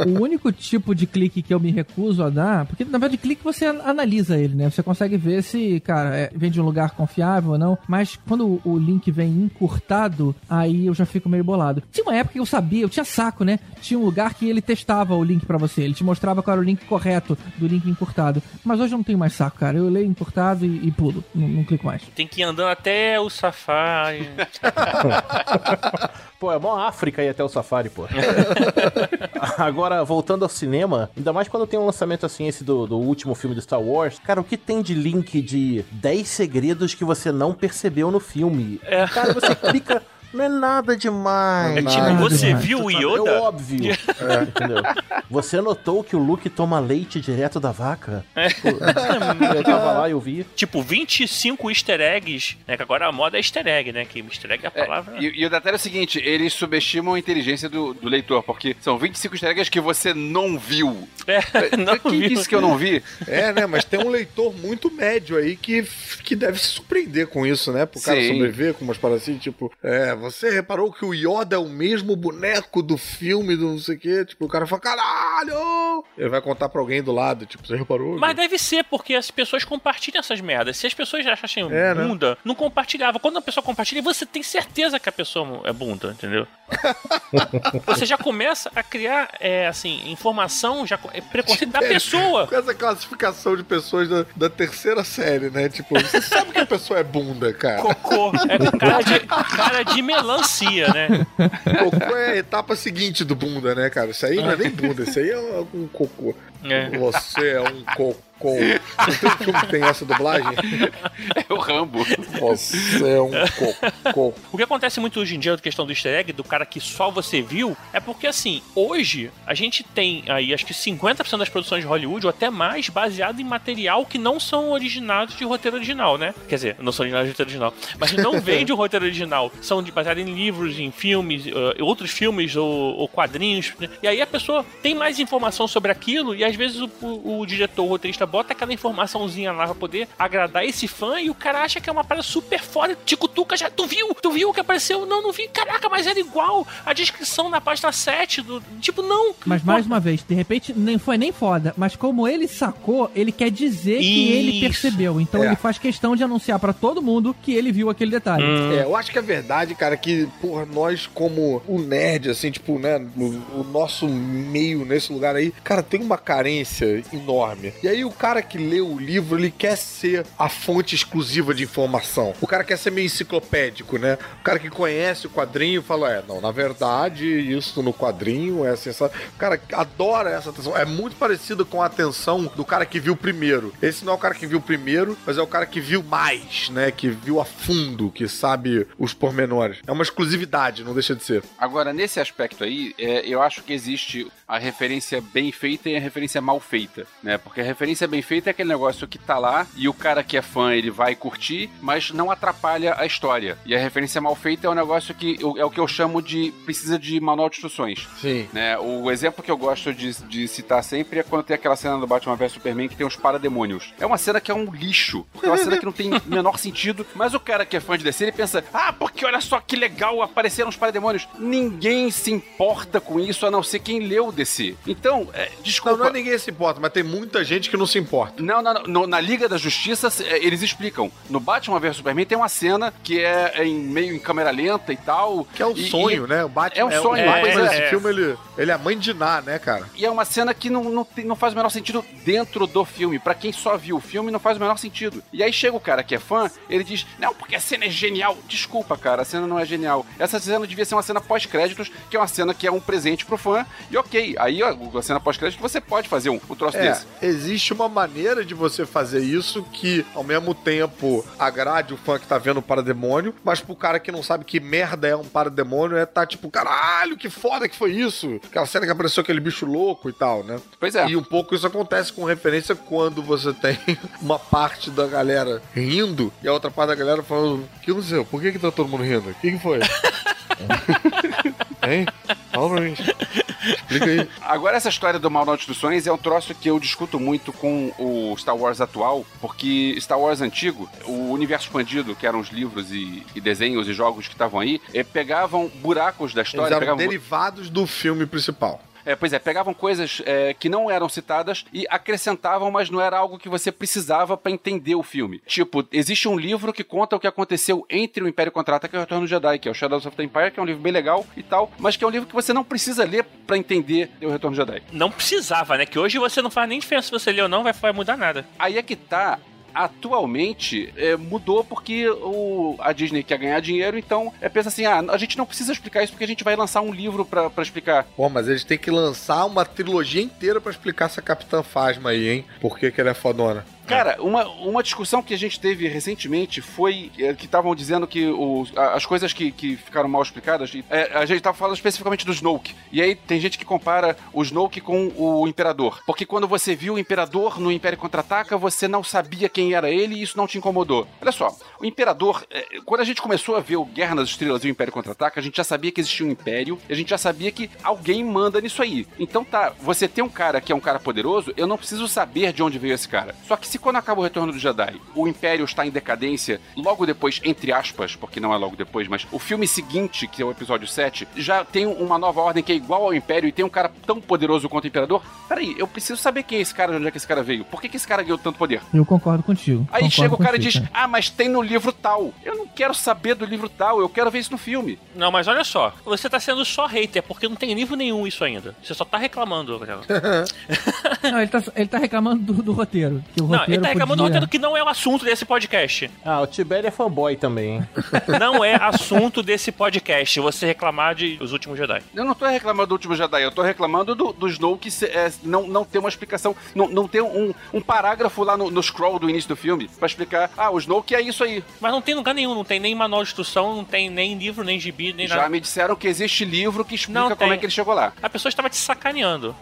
O único tipo de clique que eu me recuso a dar, porque na verdade clique você an- analisa ele, né? Você consegue ver se, cara, é- vem de um lugar confiável ou não. Mas quando o, o link vem encurtado, aí eu já fico meio bolado. Tinha uma época que eu sabia, eu tinha saco, né? Tinha um lugar que ele testava o link pra você, ele te mostrava qual era o link correto do link encurtado. Mas hoje eu não tenho mais saco, cara. Eu leio encurtado e, e pulo, não, não clico mais. tem que ir andando até o Safari. Pô, é mó África ir até o Safari, pô. Agora, voltando ao cinema, ainda mais quando tem um lançamento assim, esse do, do último filme do Star Wars, cara, o que tem de link de 10 segredos que você não percebeu no filme? É. Cara, você clica. Não é nada demais. É tipo, você demais. viu o É Yoda? óbvio. É, entendeu? Você notou que o Luke toma leite direto da vaca? É. Pô, eu tava lá e eu vi. Tipo, 25 easter eggs, né? Que agora a moda é easter egg, né? Que easter egg é a É, palavra. e, e o detalhe é o seguinte, eles subestimam a inteligência do, do leitor, porque são 25 easter eggs que você não viu. É, não Quem viu. disse que eu não vi? É, né? Mas tem um leitor muito médio aí que, que deve se surpreender com isso, né? Pro cara Sim. sobreviver com umas paradas assim, tipo, é, você reparou que o Yoda é o mesmo boneco do filme do não sei o quê? Tipo, o cara fala, caralho! Ele vai contar pra alguém do lado, tipo, você reparou? Mas deve ser, porque as pessoas compartilham essas merdas. Se as pessoas já achassem É, né? bunda, não compartilhava. Quando a pessoa compartilha, você tem certeza que a pessoa é bunda, entendeu? você já começa a criar, é, assim, informação, já, é preconceito da pessoa. Com essa classificação de pessoas da, da terceira série, né? Tipo, você sabe que a pessoa é bunda, cara. Cocô. É cara de, cara de melancia, né? Cocô é a etapa seguinte do bunda, né, cara? Isso aí não é nem bunda, isso aí é um cocô. É. Você é um cocô. Não tem filme que tem essa dublagem? É o Rambo. Você é um cocô. O que acontece muito hoje em dia, a questão do easter egg, do cara que só você viu, é porque, assim, hoje a gente tem aí, acho que 50% das produções de Hollywood, ou até mais, baseado em material que não são originados de roteiro original, né? Quer dizer, não são originados de roteiro original, mas não vem de um roteiro original. São de, baseados em livros, em filmes, eh, outros filmes ou, ou quadrinhos. né? E aí a pessoa tem mais informação sobre aquilo e às vezes o, o- o diretor, o roteirista bota aquela informaçãozinha lá pra poder agradar esse fã e o cara acha que é uma parada super foda, te cutuca já. Tu viu? Tu viu o que apareceu? Não, não vi. Caraca, mas era igual a descrição na página 7 do. Tipo, não. Mas mais uma vez, de repente, nem foi nem foda, mas como ele sacou, ele quer dizer que ele Isso. percebeu. Então É. ele faz questão de anunciar pra todo mundo que ele viu aquele detalhe. Hum. É, eu acho que é verdade, cara, que, porra, nós como o nerd, assim, tipo, né, o, o nosso meio nesse lugar aí, cara, tem uma carência enorme. E aí o cara que lê o livro, ele quer ser a fonte exclusiva de informação. O cara quer ser meio enciclopédico, né? O cara que conhece o quadrinho fala, é, não, na verdade, isso no quadrinho é sensacional. O cara adora essa atenção. É muito parecido com a atenção do cara que viu primeiro. Esse não é o cara que viu primeiro, mas é o cara que viu mais, né? Que viu a fundo, que sabe os pormenores. É uma exclusividade, não deixa de ser. Agora, nesse aspecto aí, é, eu acho que existe a referência bem feita e a referência mal feita, né? Porque a referência bem feita é aquele negócio que tá lá e o cara que é fã, ele vai curtir, mas não atrapalha a história. E a referência mal feita é um negócio que eu- é o que eu chamo de precisa de manual de instruções. Sim. Né? O exemplo que eu gosto de, de citar sempre é quando tem aquela cena do Batman vs Superman que tem os parademônios. É uma cena que é um lixo, porque é uma cena que não tem o menor sentido, mas o cara que é fã de DC, ele pensa, ah, porque olha só que legal, apareceram os parademônios. Ninguém se importa com isso, a não ser quem leu o DC. Então, é, Não, desculpa... não é ninguém se importa, mas tem muita gente que não se importa. Não, não, não. No- na Liga da Justiça, eh, eles explicam. No Batman vs Superman tem uma cena que é em meio em câmera lenta e tal. Que é o sonho, e- né? O Batman É um sonho, o Batman pois nesse é. filme, ele, ele é a mãe de Ná, né, cara? E é uma cena que não, não, tem- não faz o menor sentido dentro do filme. Pra quem só viu o filme, não faz o menor sentido. E aí chega o cara que é fã, ele diz: Não, porque a cena é genial. Desculpa, cara, a cena não é genial. Essa cena devia ser uma cena pós-créditos, que é uma cena que é um presente pro fã. E ok, aí ó, a cena pós-crédito você pode fazer um, um troço É, desse. existe uma maneira de você fazer isso que, ao mesmo tempo, agrade o fã que tá vendo o parademônio, mas pro cara que não sabe que merda é um parademônio, é tá tipo, caralho, que foda que foi isso. Aquela cena que apareceu aquele bicho louco e tal, né? Pois é. E um pouco isso acontece com referência quando você tem uma parte da galera rindo e a outra parte da galera falando, que não sei, por que que tá todo mundo rindo? O que que foi? hein? Fala pra mim. Explica aí. Agora, essa história do Manual de Instruções é um troço que eu discuto muito com o Star Wars atual, porque Star Wars antigo, o universo expandido, que eram os livros e, e desenhos e jogos que estavam aí, eh, pegavam buracos da Eles história, eram pegavam... derivados do filme principal. É, pois é, pegavam coisas é, que não eram citadas e acrescentavam, mas não era algo que você precisava pra entender o filme. Tipo, existe um livro que conta o que aconteceu entre o Império Contra-Ataque e o Retorno do Jedi, que é o Shadows of the Empire, que é um livro bem legal e tal, mas que é um livro que você não precisa ler pra entender o Retorno do Jedi. Não precisava, né? Que hoje você não faz nem diferença se você ler ou não, vai, vai mudar nada. Aí é que tá. Atualmente é, mudou porque o, a Disney quer ganhar dinheiro, então é, pensa assim: ah, a gente não precisa explicar isso porque a gente vai lançar um livro pra explicar. Pô, mas eles têm que lançar uma trilogia inteira pra explicar essa Capitã Fasma aí, hein? Por que, que ela é fodona? Cara, uma, uma discussão que a gente teve recentemente foi é, que estavam dizendo que a- as coisas que, que ficaram mal explicadas. é, a gente tava falando especificamente do Snoke. E aí tem gente que compara o Snoke com o Imperador. Porque quando você viu o Imperador no Império Contra-Ataca, você não sabia quem era ele e isso não te incomodou. Olha só, o Imperador, é, quando a gente começou a ver o Guerra nas Estrelas e o Império Contra-Ataca, a gente já sabia que existia um Império a gente já sabia que alguém manda nisso aí. Então tá, você tem um cara que é um cara poderoso, eu não preciso saber de onde veio esse cara. Só que se quando acaba o Retorno do Jedi, o Império está em decadência, logo depois, entre aspas, porque não é logo depois, mas o filme seguinte, que é o episódio 7, já tem uma nova ordem que é igual ao Império e tem um cara tão poderoso quanto o Imperador. Peraí, eu preciso saber quem é esse cara, de onde é que esse cara veio. Por que, que esse cara ganhou tanto poder? Eu concordo contigo. Aí concordo chega o cara e contigo, diz: Ah, mas tem no livro tal. Eu não quero saber do livro tal, eu quero ver isso no filme. Não, mas olha só, você tá sendo só hater, porque não tem livro nenhum isso ainda. Você só tá reclamando. Não, ele tá, ele tá reclamando do, do roteiro. Que o Não, roteiro ele tá reclamando do roteiro que não é o assunto desse podcast. Ah, o Tibério é fanboy também. hein? Não é assunto desse podcast você reclamar de Os Últimos Jedi. Eu não tô reclamando do último Jedi, eu tô reclamando do, do Snoke se- é, não, não ter uma explicação, não, não ter um, um parágrafo lá no, no scroll do início do filme pra explicar, ah, o Snoke é isso aí. Mas não tem lugar nenhum, não tem nem manual de instrução, não tem nem livro, nem gibi, nem Já nada. me disseram que existe livro que explica Não como tem. é que ele chegou lá. A pessoa estava te sacaneando.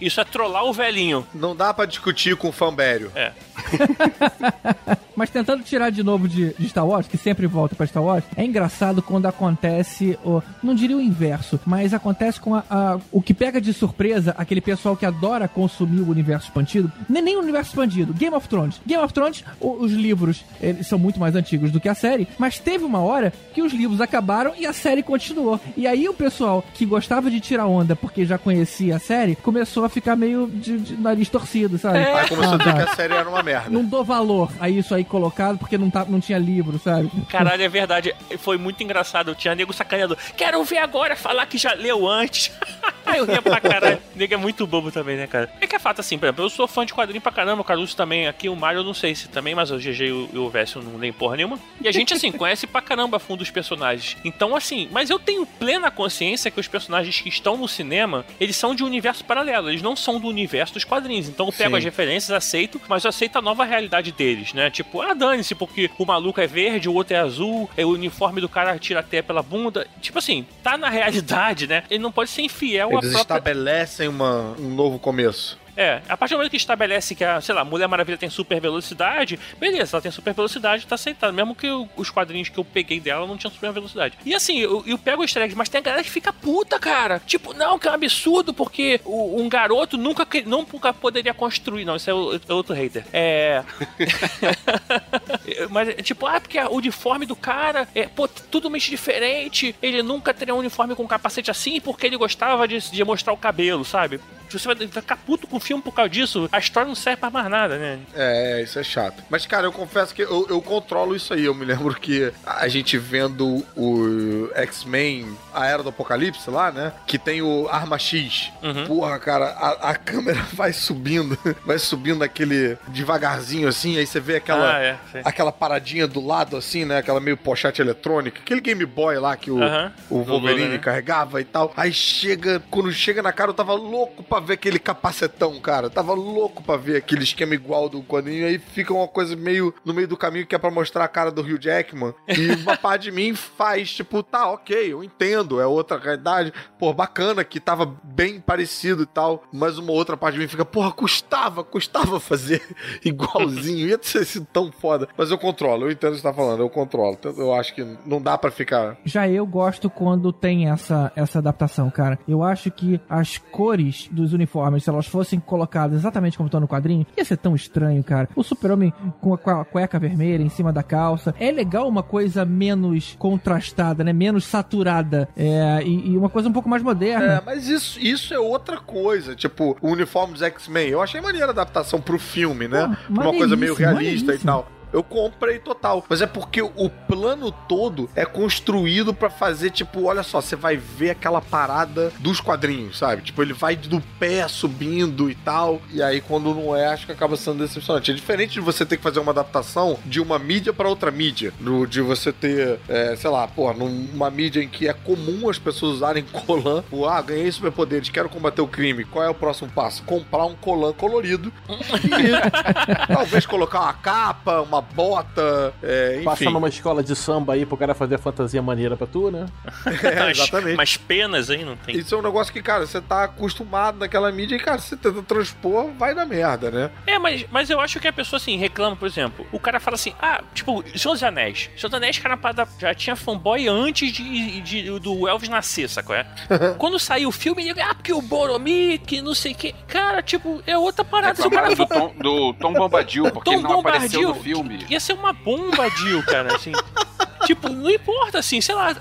Isso é trollar o velhinho. Não dá pra discutir com o Fanbério. É. Mas tentando tirar de novo de, de Star Wars, que sempre volta pra Star Wars, é engraçado quando acontece, o, não diria o inverso, mas acontece com a, a- o que pega de surpresa aquele pessoal que adora consumir o universo expandido, nem, nem o universo expandido, Game of Thrones. Game of Thrones, o- os livros, eles são muito mais antigos do que a série, mas teve uma hora que os livros acabaram e a série continuou. E aí o pessoal que gostava de tirar onda porque já conhecia a série, começou a ficar meio de, de nariz torcido, sabe? Aí começou a Ah, dizer tá. que a série era uma merda. Não dou valor a isso aí colocado porque não, tá, não tinha livro, sabe? Caralho, é verdade. Foi muito engraçado. Eu tinha nego sacaneando. Quero ver agora falar que já leu antes. Aí eu ria pra caralho. Nego é muito bobo também, né, cara? É que é fato assim, por exemplo, eu sou fã de quadrinho pra caramba. O Caruso também. Aqui o Mário eu não sei se também, mas o GG e o, e o Vécio não nem porra nenhuma. E a gente, assim, conhece pra caramba a fundo os personagens. Então, assim, mas eu tenho plena consciência que os personagens que estão no cinema, eles são de um universo paralelo. Eles não são do universo dos quadrinhos. Então eu pego Sim. as referências, aceito, mas eu aceito a nova realidade deles, né? Tipo, ah, dane-se, porque o maluco é verde, o outro é azul, é o uniforme do cara tira até pela bunda. Tipo assim, tá na realidade, né? Ele não pode ser infiel Eles própria. estabelecem uma, um novo começo. É, a partir do momento que estabelece que a, sei lá, Mulher Maravilha tem super velocidade, beleza, ela tem super velocidade, tá aceitado. Mesmo que eu- os quadrinhos que eu peguei dela não tinham super velocidade. E assim, eu, eu pego os eggs, mas tem a galera que fica puta, cara. Tipo, não, que é um absurdo, porque o- um garoto nunca, nunca poderia construir. Não, isso é, o- é outro hater. É. Mas, tipo, ah, porque o uniforme do cara é pô, totalmente diferente. Ele nunca teria um uniforme com capacete assim porque ele gostava de, de mostrar o cabelo, sabe? Você vai ficar puto com o filme por causa disso. A história não serve pra mais nada, né? É, isso é chato. Mas, cara, eu confesso que eu, eu controlo isso aí. Eu me lembro que a gente vendo o X-Men, a Era do Apocalipse lá, né? Que tem o Arma X. Porra, cara, a, a câmera vai subindo, vai subindo aquele devagarzinho assim, aí você vê aquela, Ah, é, aquela paradinha do lado assim, né? Aquela meio pochete eletrônica. Aquele Game Boy lá que o, Aham. o Wolverine Logan, né? carregava e tal. Aí chega, quando chega na cara, eu tava louco pra ver aquele capacetão, cara. Tava louco pra ver aquele esquema igual do quadrinho. Aí fica uma coisa meio no meio do caminho que é pra mostrar a cara do Hugh Jackman. E uma parte de mim faz, tipo, tá, ok, eu entendo, é outra realidade. Pô, bacana que tava bem parecido e tal. Mas uma outra parte de mim fica, porra, custava, custava fazer igualzinho. Ia ter sido tão foda. Mas eu controlo, eu entendo o que você tá falando, eu controlo. Então, Eu acho que não dá pra ficar Já eu gosto quando tem essa, essa adaptação, cara. Eu acho que as cores dos uniformes, se elas fossem colocadas exatamente como estão no quadrinho, ia ser tão estranho, cara. O super-homem com a, cueca vermelha em cima da calça. É legal uma coisa menos contrastada, né? Menos saturada. É, e, e uma coisa um pouco mais É, moderna. mas isso, isso é outra coisa. Tipo, o uniforme dos X-Men. Eu achei maneira a adaptação pro filme, né? Pô, uma coisa meio realista e tal. Eu comprei total. Mas é porque o plano todo é construído pra fazer, tipo, olha só, você vai ver aquela parada dos quadrinhos, sabe? Tipo, ele vai do pé subindo e tal. E aí, quando não é, acho que acaba sendo decepcionante. É diferente de você ter que fazer uma adaptação de uma mídia pra outra mídia. De você ter, é, sei lá, pô, numa mídia em que é comum as pessoas usarem colã. Pô, ah, ganhei superpoderes, quero combater o crime. Qual é o próximo passo? Comprar um colã colorido. e talvez colocar uma capa, uma bota, é, Passa enfim. numa escola de samba aí pro cara fazer fantasia maneira pra tu, né? É, exatamente. Mas penas, hein? Não tem. Isso é um negócio que, cara, você tá acostumado naquela mídia e, cara, você tenta transpor, vai dar merda, né? É, mas, mas eu acho que a pessoa assim reclama, por exemplo, o cara fala assim: ah, tipo, Senhor dos Anéis. Senhor dos Anéis, cara, já tinha fanboy antes de, de- do Elvis nascer, sacou? É? Quando saiu o filme, ele, ah, porque o Boromir, que não sei o que. Cara, tipo, é outra parada. Se o cara Reclamaram do Tom, do Tom Bombadil, porque Tom ele não apareceu no Bombadil, filme. Ia ser uma bomba, Dil, cara, assim. tipo, não importa, assim, sei lá.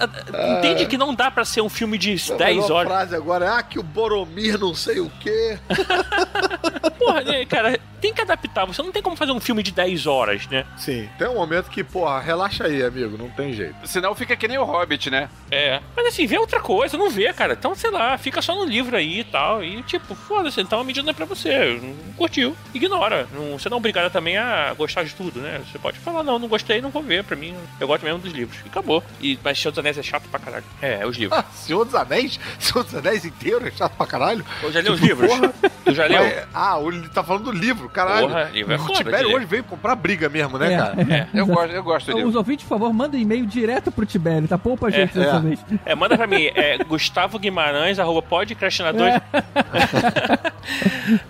Entende que não dá pra ser um filme de 10 A horas. frase agora é, ah, que o Boromir não sei o quê. Porra, né, cara, tem que adaptar. Você não tem como fazer um filme de 10 horas, né? Sim, tem um momento que, porra, relaxa aí, amigo, não tem jeito. Senão fica que nem o Hobbit, né? É. Mas assim, vê outra coisa, não vê, cara. Então, sei lá, fica só no livro aí e tal. E tipo, foda-se, então a mídia não é pra você. Não curtiu. Ignora. Não, você não é obrigado também a gostar de tudo, né? Você pode falar, não, não gostei, não vou ver. Pra mim, eu gosto mesmo dos livros. E acabou. E, mas Senhor dos Anéis é chato pra caralho. É, os livros. Ah, Senhor dos Anéis? Senhor dos Anéis inteiro é chato pra caralho? Eu já li os Tipo, livros. porra. Tu já leu? Mas- ah, ele tá falando do livro, caralho. Porra, livro é o Tibério hoje veio comprar briga mesmo, né, É. cara? É. Eu gosto, eu gosto dele. Os ouvintes, por favor, mandem e-mail direto pro Tibério, tá? Poupa a gente É, dessa é. vez. É, manda pra mim, é Gustavo Guimarães, arroba podcrastinador.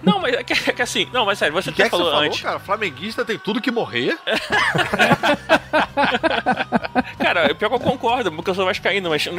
Não, mas é que- que assim. Não, mas sério, você que até é que você falou falou, antes. cara? Flamenguista tem tudo que morrer? Cara, pior que eu concordo, porque eu sou vascaíno, mas.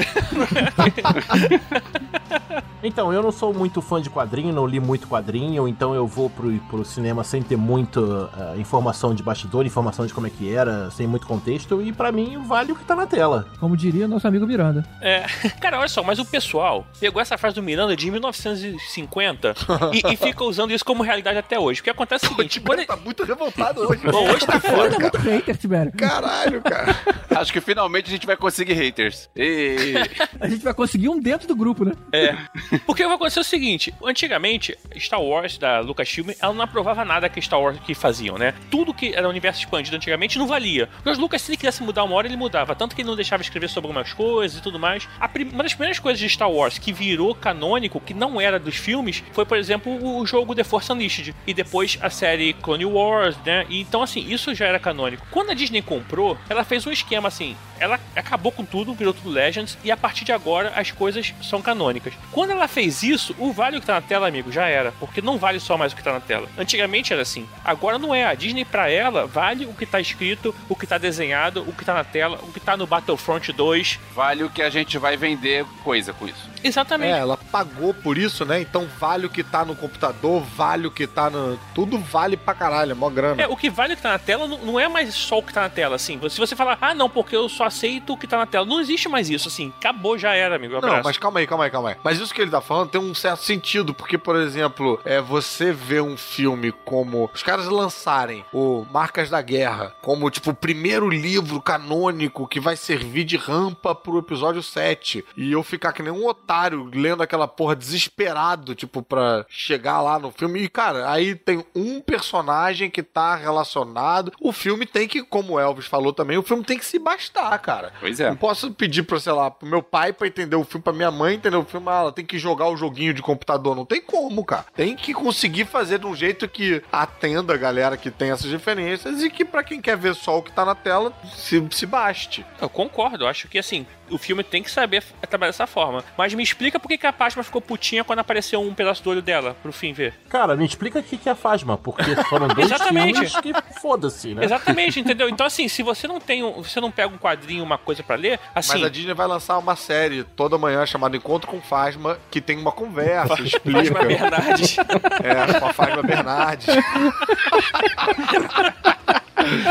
Então, eu não sou muito fã de quadrinho, não li muito quadrinho, então eu vou pro, pro cinema sem ter muita eh, informação de bastidor, informação de como é que era, sem muito contexto, e pra mim vale o que tá na tela. Como diria nosso amigo Miranda. É. Cara, olha só, mas o pessoal pegou essa frase do Miranda de 1950 e, e fica usando isso como realidade até hoje. O que acontece é o O seguinte: quando Tibério tá muito revoltado hoje. Bom, hoje tá foda, Tá muito hater, Tibério. Caralho, cara. Acho que finalmente a gente vai conseguir haters. E... A gente vai conseguir um dentro do grupo, né? É. Porque vai acontecer o seguinte: antigamente, Star Wars da Lucasfilm, ela não aprovava nada que Star Wars que faziam, né? Tudo que era universo expandido antigamente não valia. Porque os Lucas, se ele quisesse mudar uma hora, ele mudava. Tanto que ele não deixava escrever sobre algumas coisas e tudo mais. Uma das primeiras coisas de Star Wars que virou canônico, que não era dos filmes, foi, por exemplo, o jogo The Force Unleashed. E depois a série Clone Wars, né? E, então, assim, isso já era canônico. Quando a Disney comprou, ela fez um esquema assim. Ela acabou com tudo, virou tudo Legends, e a partir de agora as coisas são canônicas. Quando ela fez isso, o vale o que tá na tela, amigo, já era. Porque não vale só mais o que tá na tela. Antigamente era assim. Agora não é. A Disney, pra ela, vale o que tá escrito, o que tá desenhado, o que tá na tela, o que tá no Battlefront 2. Vale o que a gente vai vender coisa com isso. Exatamente. É, ela pagou por isso, né? Então vale o que tá no computador, vale o que tá no. Tudo vale pra caralho, é mó grana. É, o que vale o que tá na tela não, não é mais só o que tá na tela, assim. Se você falar, ah, não, porque eu só aceito o que tá na tela. Não existe mais isso, assim. Acabou, já era, amigo. Um Não, mas calma aí, calma aí, calma aí. Mas isso que ele tá falando tem um certo sentido, porque, por exemplo, é você vê um filme como os caras lançarem o Marcas da Guerra como, tipo, o primeiro livro canônico que vai servir de rampa pro episódio 7. E eu ficar que nem um otário lendo aquela porra desesperado, tipo, pra chegar lá no filme. E, cara, aí tem um personagem que tá relacionado. O filme tem que, como o Elvis falou também, o filme tem que se bastar, cara. Pois é. Não posso pedir pra, sei lá, pro meu pai pra entender o filme, pra minha mãe entender o filme, ah, ela tem que jogar o joguinho de computador. Não tem como, cara. Tem que conseguir fazer de um jeito que atenda a galera que tem essas referências e que pra quem quer ver só o que tá na tela, se, se baste. Eu concordo, eu acho que assim, o filme tem que saber f- trabalhar dessa forma. Mas me explica por que que a Pasma ficou putinha quando apareceu um pedaço do olho dela, pro fim ver. Cara, me explica o que que é Fasma, porque foram dois Exatamente. filmes que foda-se, né? Exatamente, entendeu? Então, assim, se você não tem um, você não pega um quadrinho, uma coisa pra ler, assim. Mas a Disney vai lançar uma série toda manhã chamada Encontro com Fasma, que tem uma conversa, explica. Fátima Bernardes. É, com a Fasma Bernardes.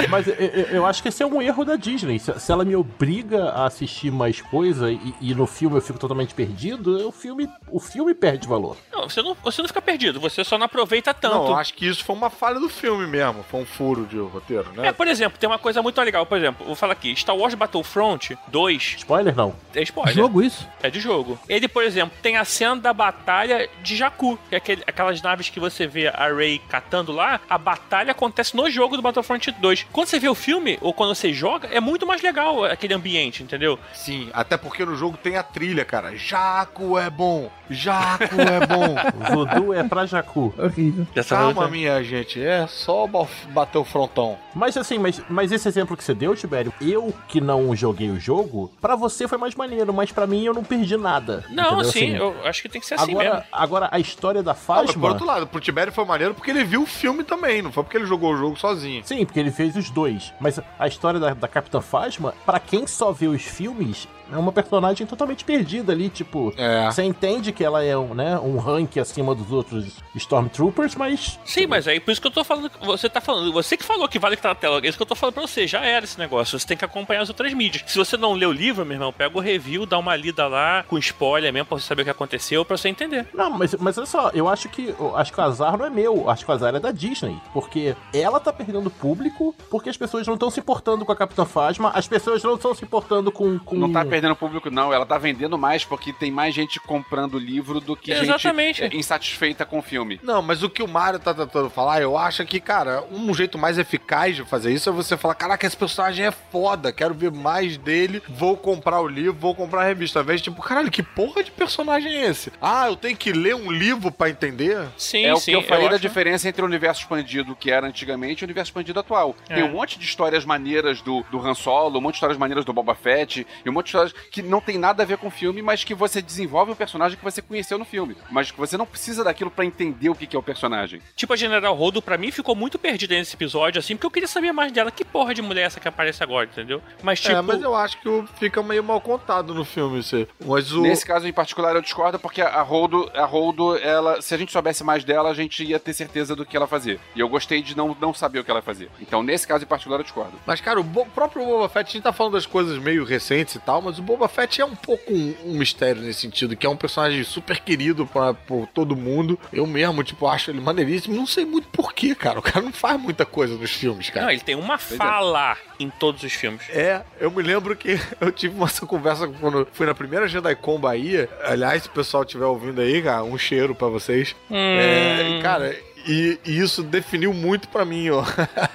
Mas eu, eu- eu acho que esse é um erro da Disney. Se, ela me obriga a assistir mais coisa e, e no filme eu fico totalmente perdido, o filme, o filme perde valor. Não, você não, você não fica perdido, você só não aproveita tanto. Não, acho que isso foi uma falha do filme mesmo. Foi um furo de roteiro, né? É, por exemplo, tem uma coisa muito legal. Por exemplo, vou falar aqui: Star Wars Battlefront 2 Spoiler não. é spoiler. Jogo isso? É de jogo. Ele, por exemplo, tem a cena da batalha de Jakku, que é aquele- aquelas naves que você vê a Rey catando lá. A batalha acontece no jogo do Battlefront 2. Quando você vê o filme, ou quando você joga, é muito mais legal aquele ambiente, entendeu? Sim, até porque no jogo tem a trilha, cara. Jaco é bom, Jaco é bom. Voodoo é pra Jacu. Horrível. Calma, vez- minha gente, é só ba- bater o frontão. Mas assim, mas, mas esse exemplo que você deu, Tibério, eu que não joguei o jogo, pra você foi mais maneiro, mas pra mim eu não perdi nada. Não, entendeu? sim, Assim, eu acho que tem que ser assim agora, mesmo. agora, a história da Ah, mas por Fasma... outro lado, pro Tibério foi maneiro porque ele viu o filme também, não foi porque ele jogou o jogo sozinho. Sim, porque ele fez os dois. Mas a história da, da Capitã Fasma, pra quem só vê os filmes, é uma personagem totalmente perdida ali, tipo... É. Você entende que ela é um, né, um rank acima dos outros Stormtroopers, mas... Sim, mas aí por isso que eu tô falando. Você tá falando. Você que falou que vale que tá na tela. É isso que eu tô falando pra você. Já era esse negócio. Você tem que acompanhar as outras mídias. Se você não lê o livro, meu irmão, pega o review, dá uma lida lá, com spoiler mesmo, pra você saber o que aconteceu, pra você entender. Não, mas, mas olha só, eu acho que eu acho que o azar não é meu, acho que o azar é da Disney. Porque ela tá perdendo público porque as pessoas não estão se importando com a Capitã Fasma, as pessoas não estão se importando com. com... Não tá perdendo público, não. Ela tá vendendo mais porque tem mais gente comprando o livro do que Exatamente. gente insatisfeita com o filme. Não, mas o que o Mario tá tentando falar, eu acho que, cara, um jeito mais eficaz de fazer isso é você falar: caraca, esse personagem é foda, quero ver mais dele, vou comprar o livro, vou comprar a revista. Ao invés tipo, caralho, que porra de personagem é esse? Ah, eu tenho que ler um livro pra entender? Sim, é o sim. que eu falei da acho- diferença entre o universo expandido que era antigamente e o universo expandido atual. É. Tem um monte de histórias maneiras do, do Han Solo, um monte de histórias maneiras do Boba Fett, e um monte de personagens que não tem nada a ver com o filme, mas que você desenvolve um personagem que você conheceu no filme. Mas que você não precisa daquilo pra entender o que que é o personagem. Tipo, a General Rodo, pra mim, ficou muito perdida nesse episódio, assim, porque eu queria saber mais dela. Que porra de mulher é essa que aparece agora, entendeu? Mas, tipo. É, mas eu acho que fica meio mal contado no filme isso aí. Mas o. Nesse caso em particular eu discordo porque a Holdo, a Holdo, ela, se a gente soubesse mais dela, a gente ia ter certeza do que ela fazia. E eu gostei de não, não saber o que ela fazia. Então, nesse caso em particular eu discordo. Mas, cara, o próprio Boba Fett, a gente tá falando das coisas meio recentes e tal, mas o Boba Fett é um pouco um, um mistério nesse sentido, que é um personagem super querido pra, por todo mundo. Eu mesmo, tipo, acho ele maneiríssimo. Não sei muito porquê, cara. O cara não faz muita coisa nos filmes, cara. Não, ele tem uma fala em todos os filmes. É, eu me lembro que eu tive uma essa conversa quando fui na primeira JediCon Bahia. Aliás, se o pessoal estiver ouvindo aí, cara, um cheiro pra vocês. É, cara, e, e isso definiu muito pra mim, ó.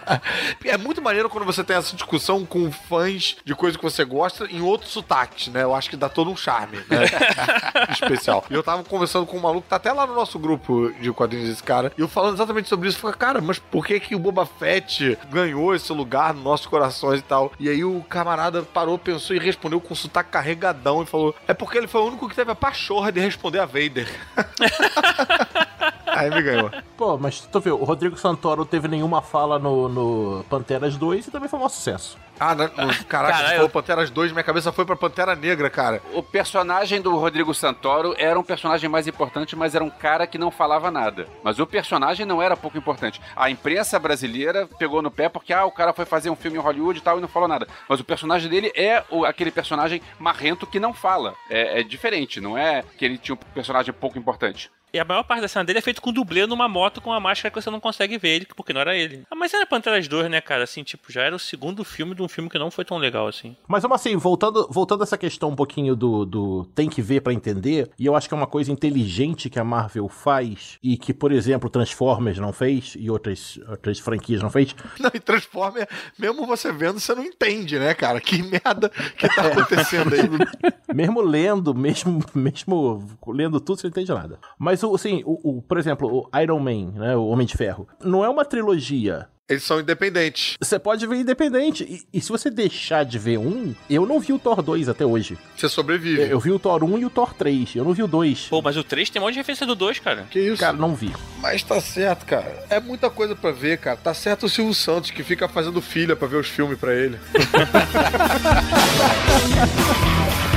é muito maneiro quando você tem essa discussão com fãs de coisa que você gosta em outros sotaques, né? Eu acho que dá todo um charme, né? Especial. E eu tava conversando com um maluco, tá até lá no nosso grupo de quadrinhos esse cara, e eu falando exatamente sobre isso, falei, cara, mas por que que o Boba Fett ganhou esse lugar nos nossos corações e tal? E aí o camarada parou, pensou e respondeu com um sotaque carregadão e falou, é porque ele foi o único que teve a pachorra de responder a Vader. aí me ganhou. Pô, mas tu vê, o Rodrigo Santoro não teve nenhuma fala no, no Panteras 2 e também foi um sucesso. Ah, né? caraca, Cara, eu- falou Panteras 2, minha cabeça foi pra Pantera Negra, cara. O personagem do Rodrigo Santoro era um personagem mais importante, mas era um cara que não falava nada. Mas o personagem não era pouco importante. A imprensa brasileira pegou no pé porque ah, o cara foi fazer um filme em Hollywood e tal e não falou nada. Mas o personagem dele é o- aquele personagem marrento que não fala. É, é diferente, não é que ele tinha um personagem pouco importante. E a maior parte da cena dele é feito com dublê numa moto com uma máscara que você não consegue ver ele, porque não era ele. Ah, mas era Panteras 2, né, cara? Assim, tipo, já era o segundo filme de um filme que não foi tão legal assim. Mas vamos assim, voltando, voltando a essa questão um pouquinho do, do tem que ver pra entender, e eu acho que é uma coisa inteligente que a Marvel faz, e que, por exemplo, Transformers não fez, e outras, outras franquias não fez. Não, e Transformer, mesmo você vendo, você não entende, né, cara? Que merda que tá acontecendo aí. mesmo lendo, mesmo, mesmo lendo tudo, você não entende nada. Mas, o, assim, o, o- por exemplo, o Iron Man, né, o Homem de Ferro, não é uma trilogia. Eles são independentes. Você pode ver independente. E, e se você deixar de ver um, eu não vi o Thor 2 até hoje. Você sobrevive. Eu, eu vi o Thor 1 e o Thor 3. Eu não vi o 2. Pô, mas o 3 tem um monte de referência do 2, cara. Que isso? Cara, não vi. Mas tá certo, cara. É muita coisa pra ver, cara. Tá certo o Silvio Santos, que fica fazendo filha pra ver os filmes pra ele.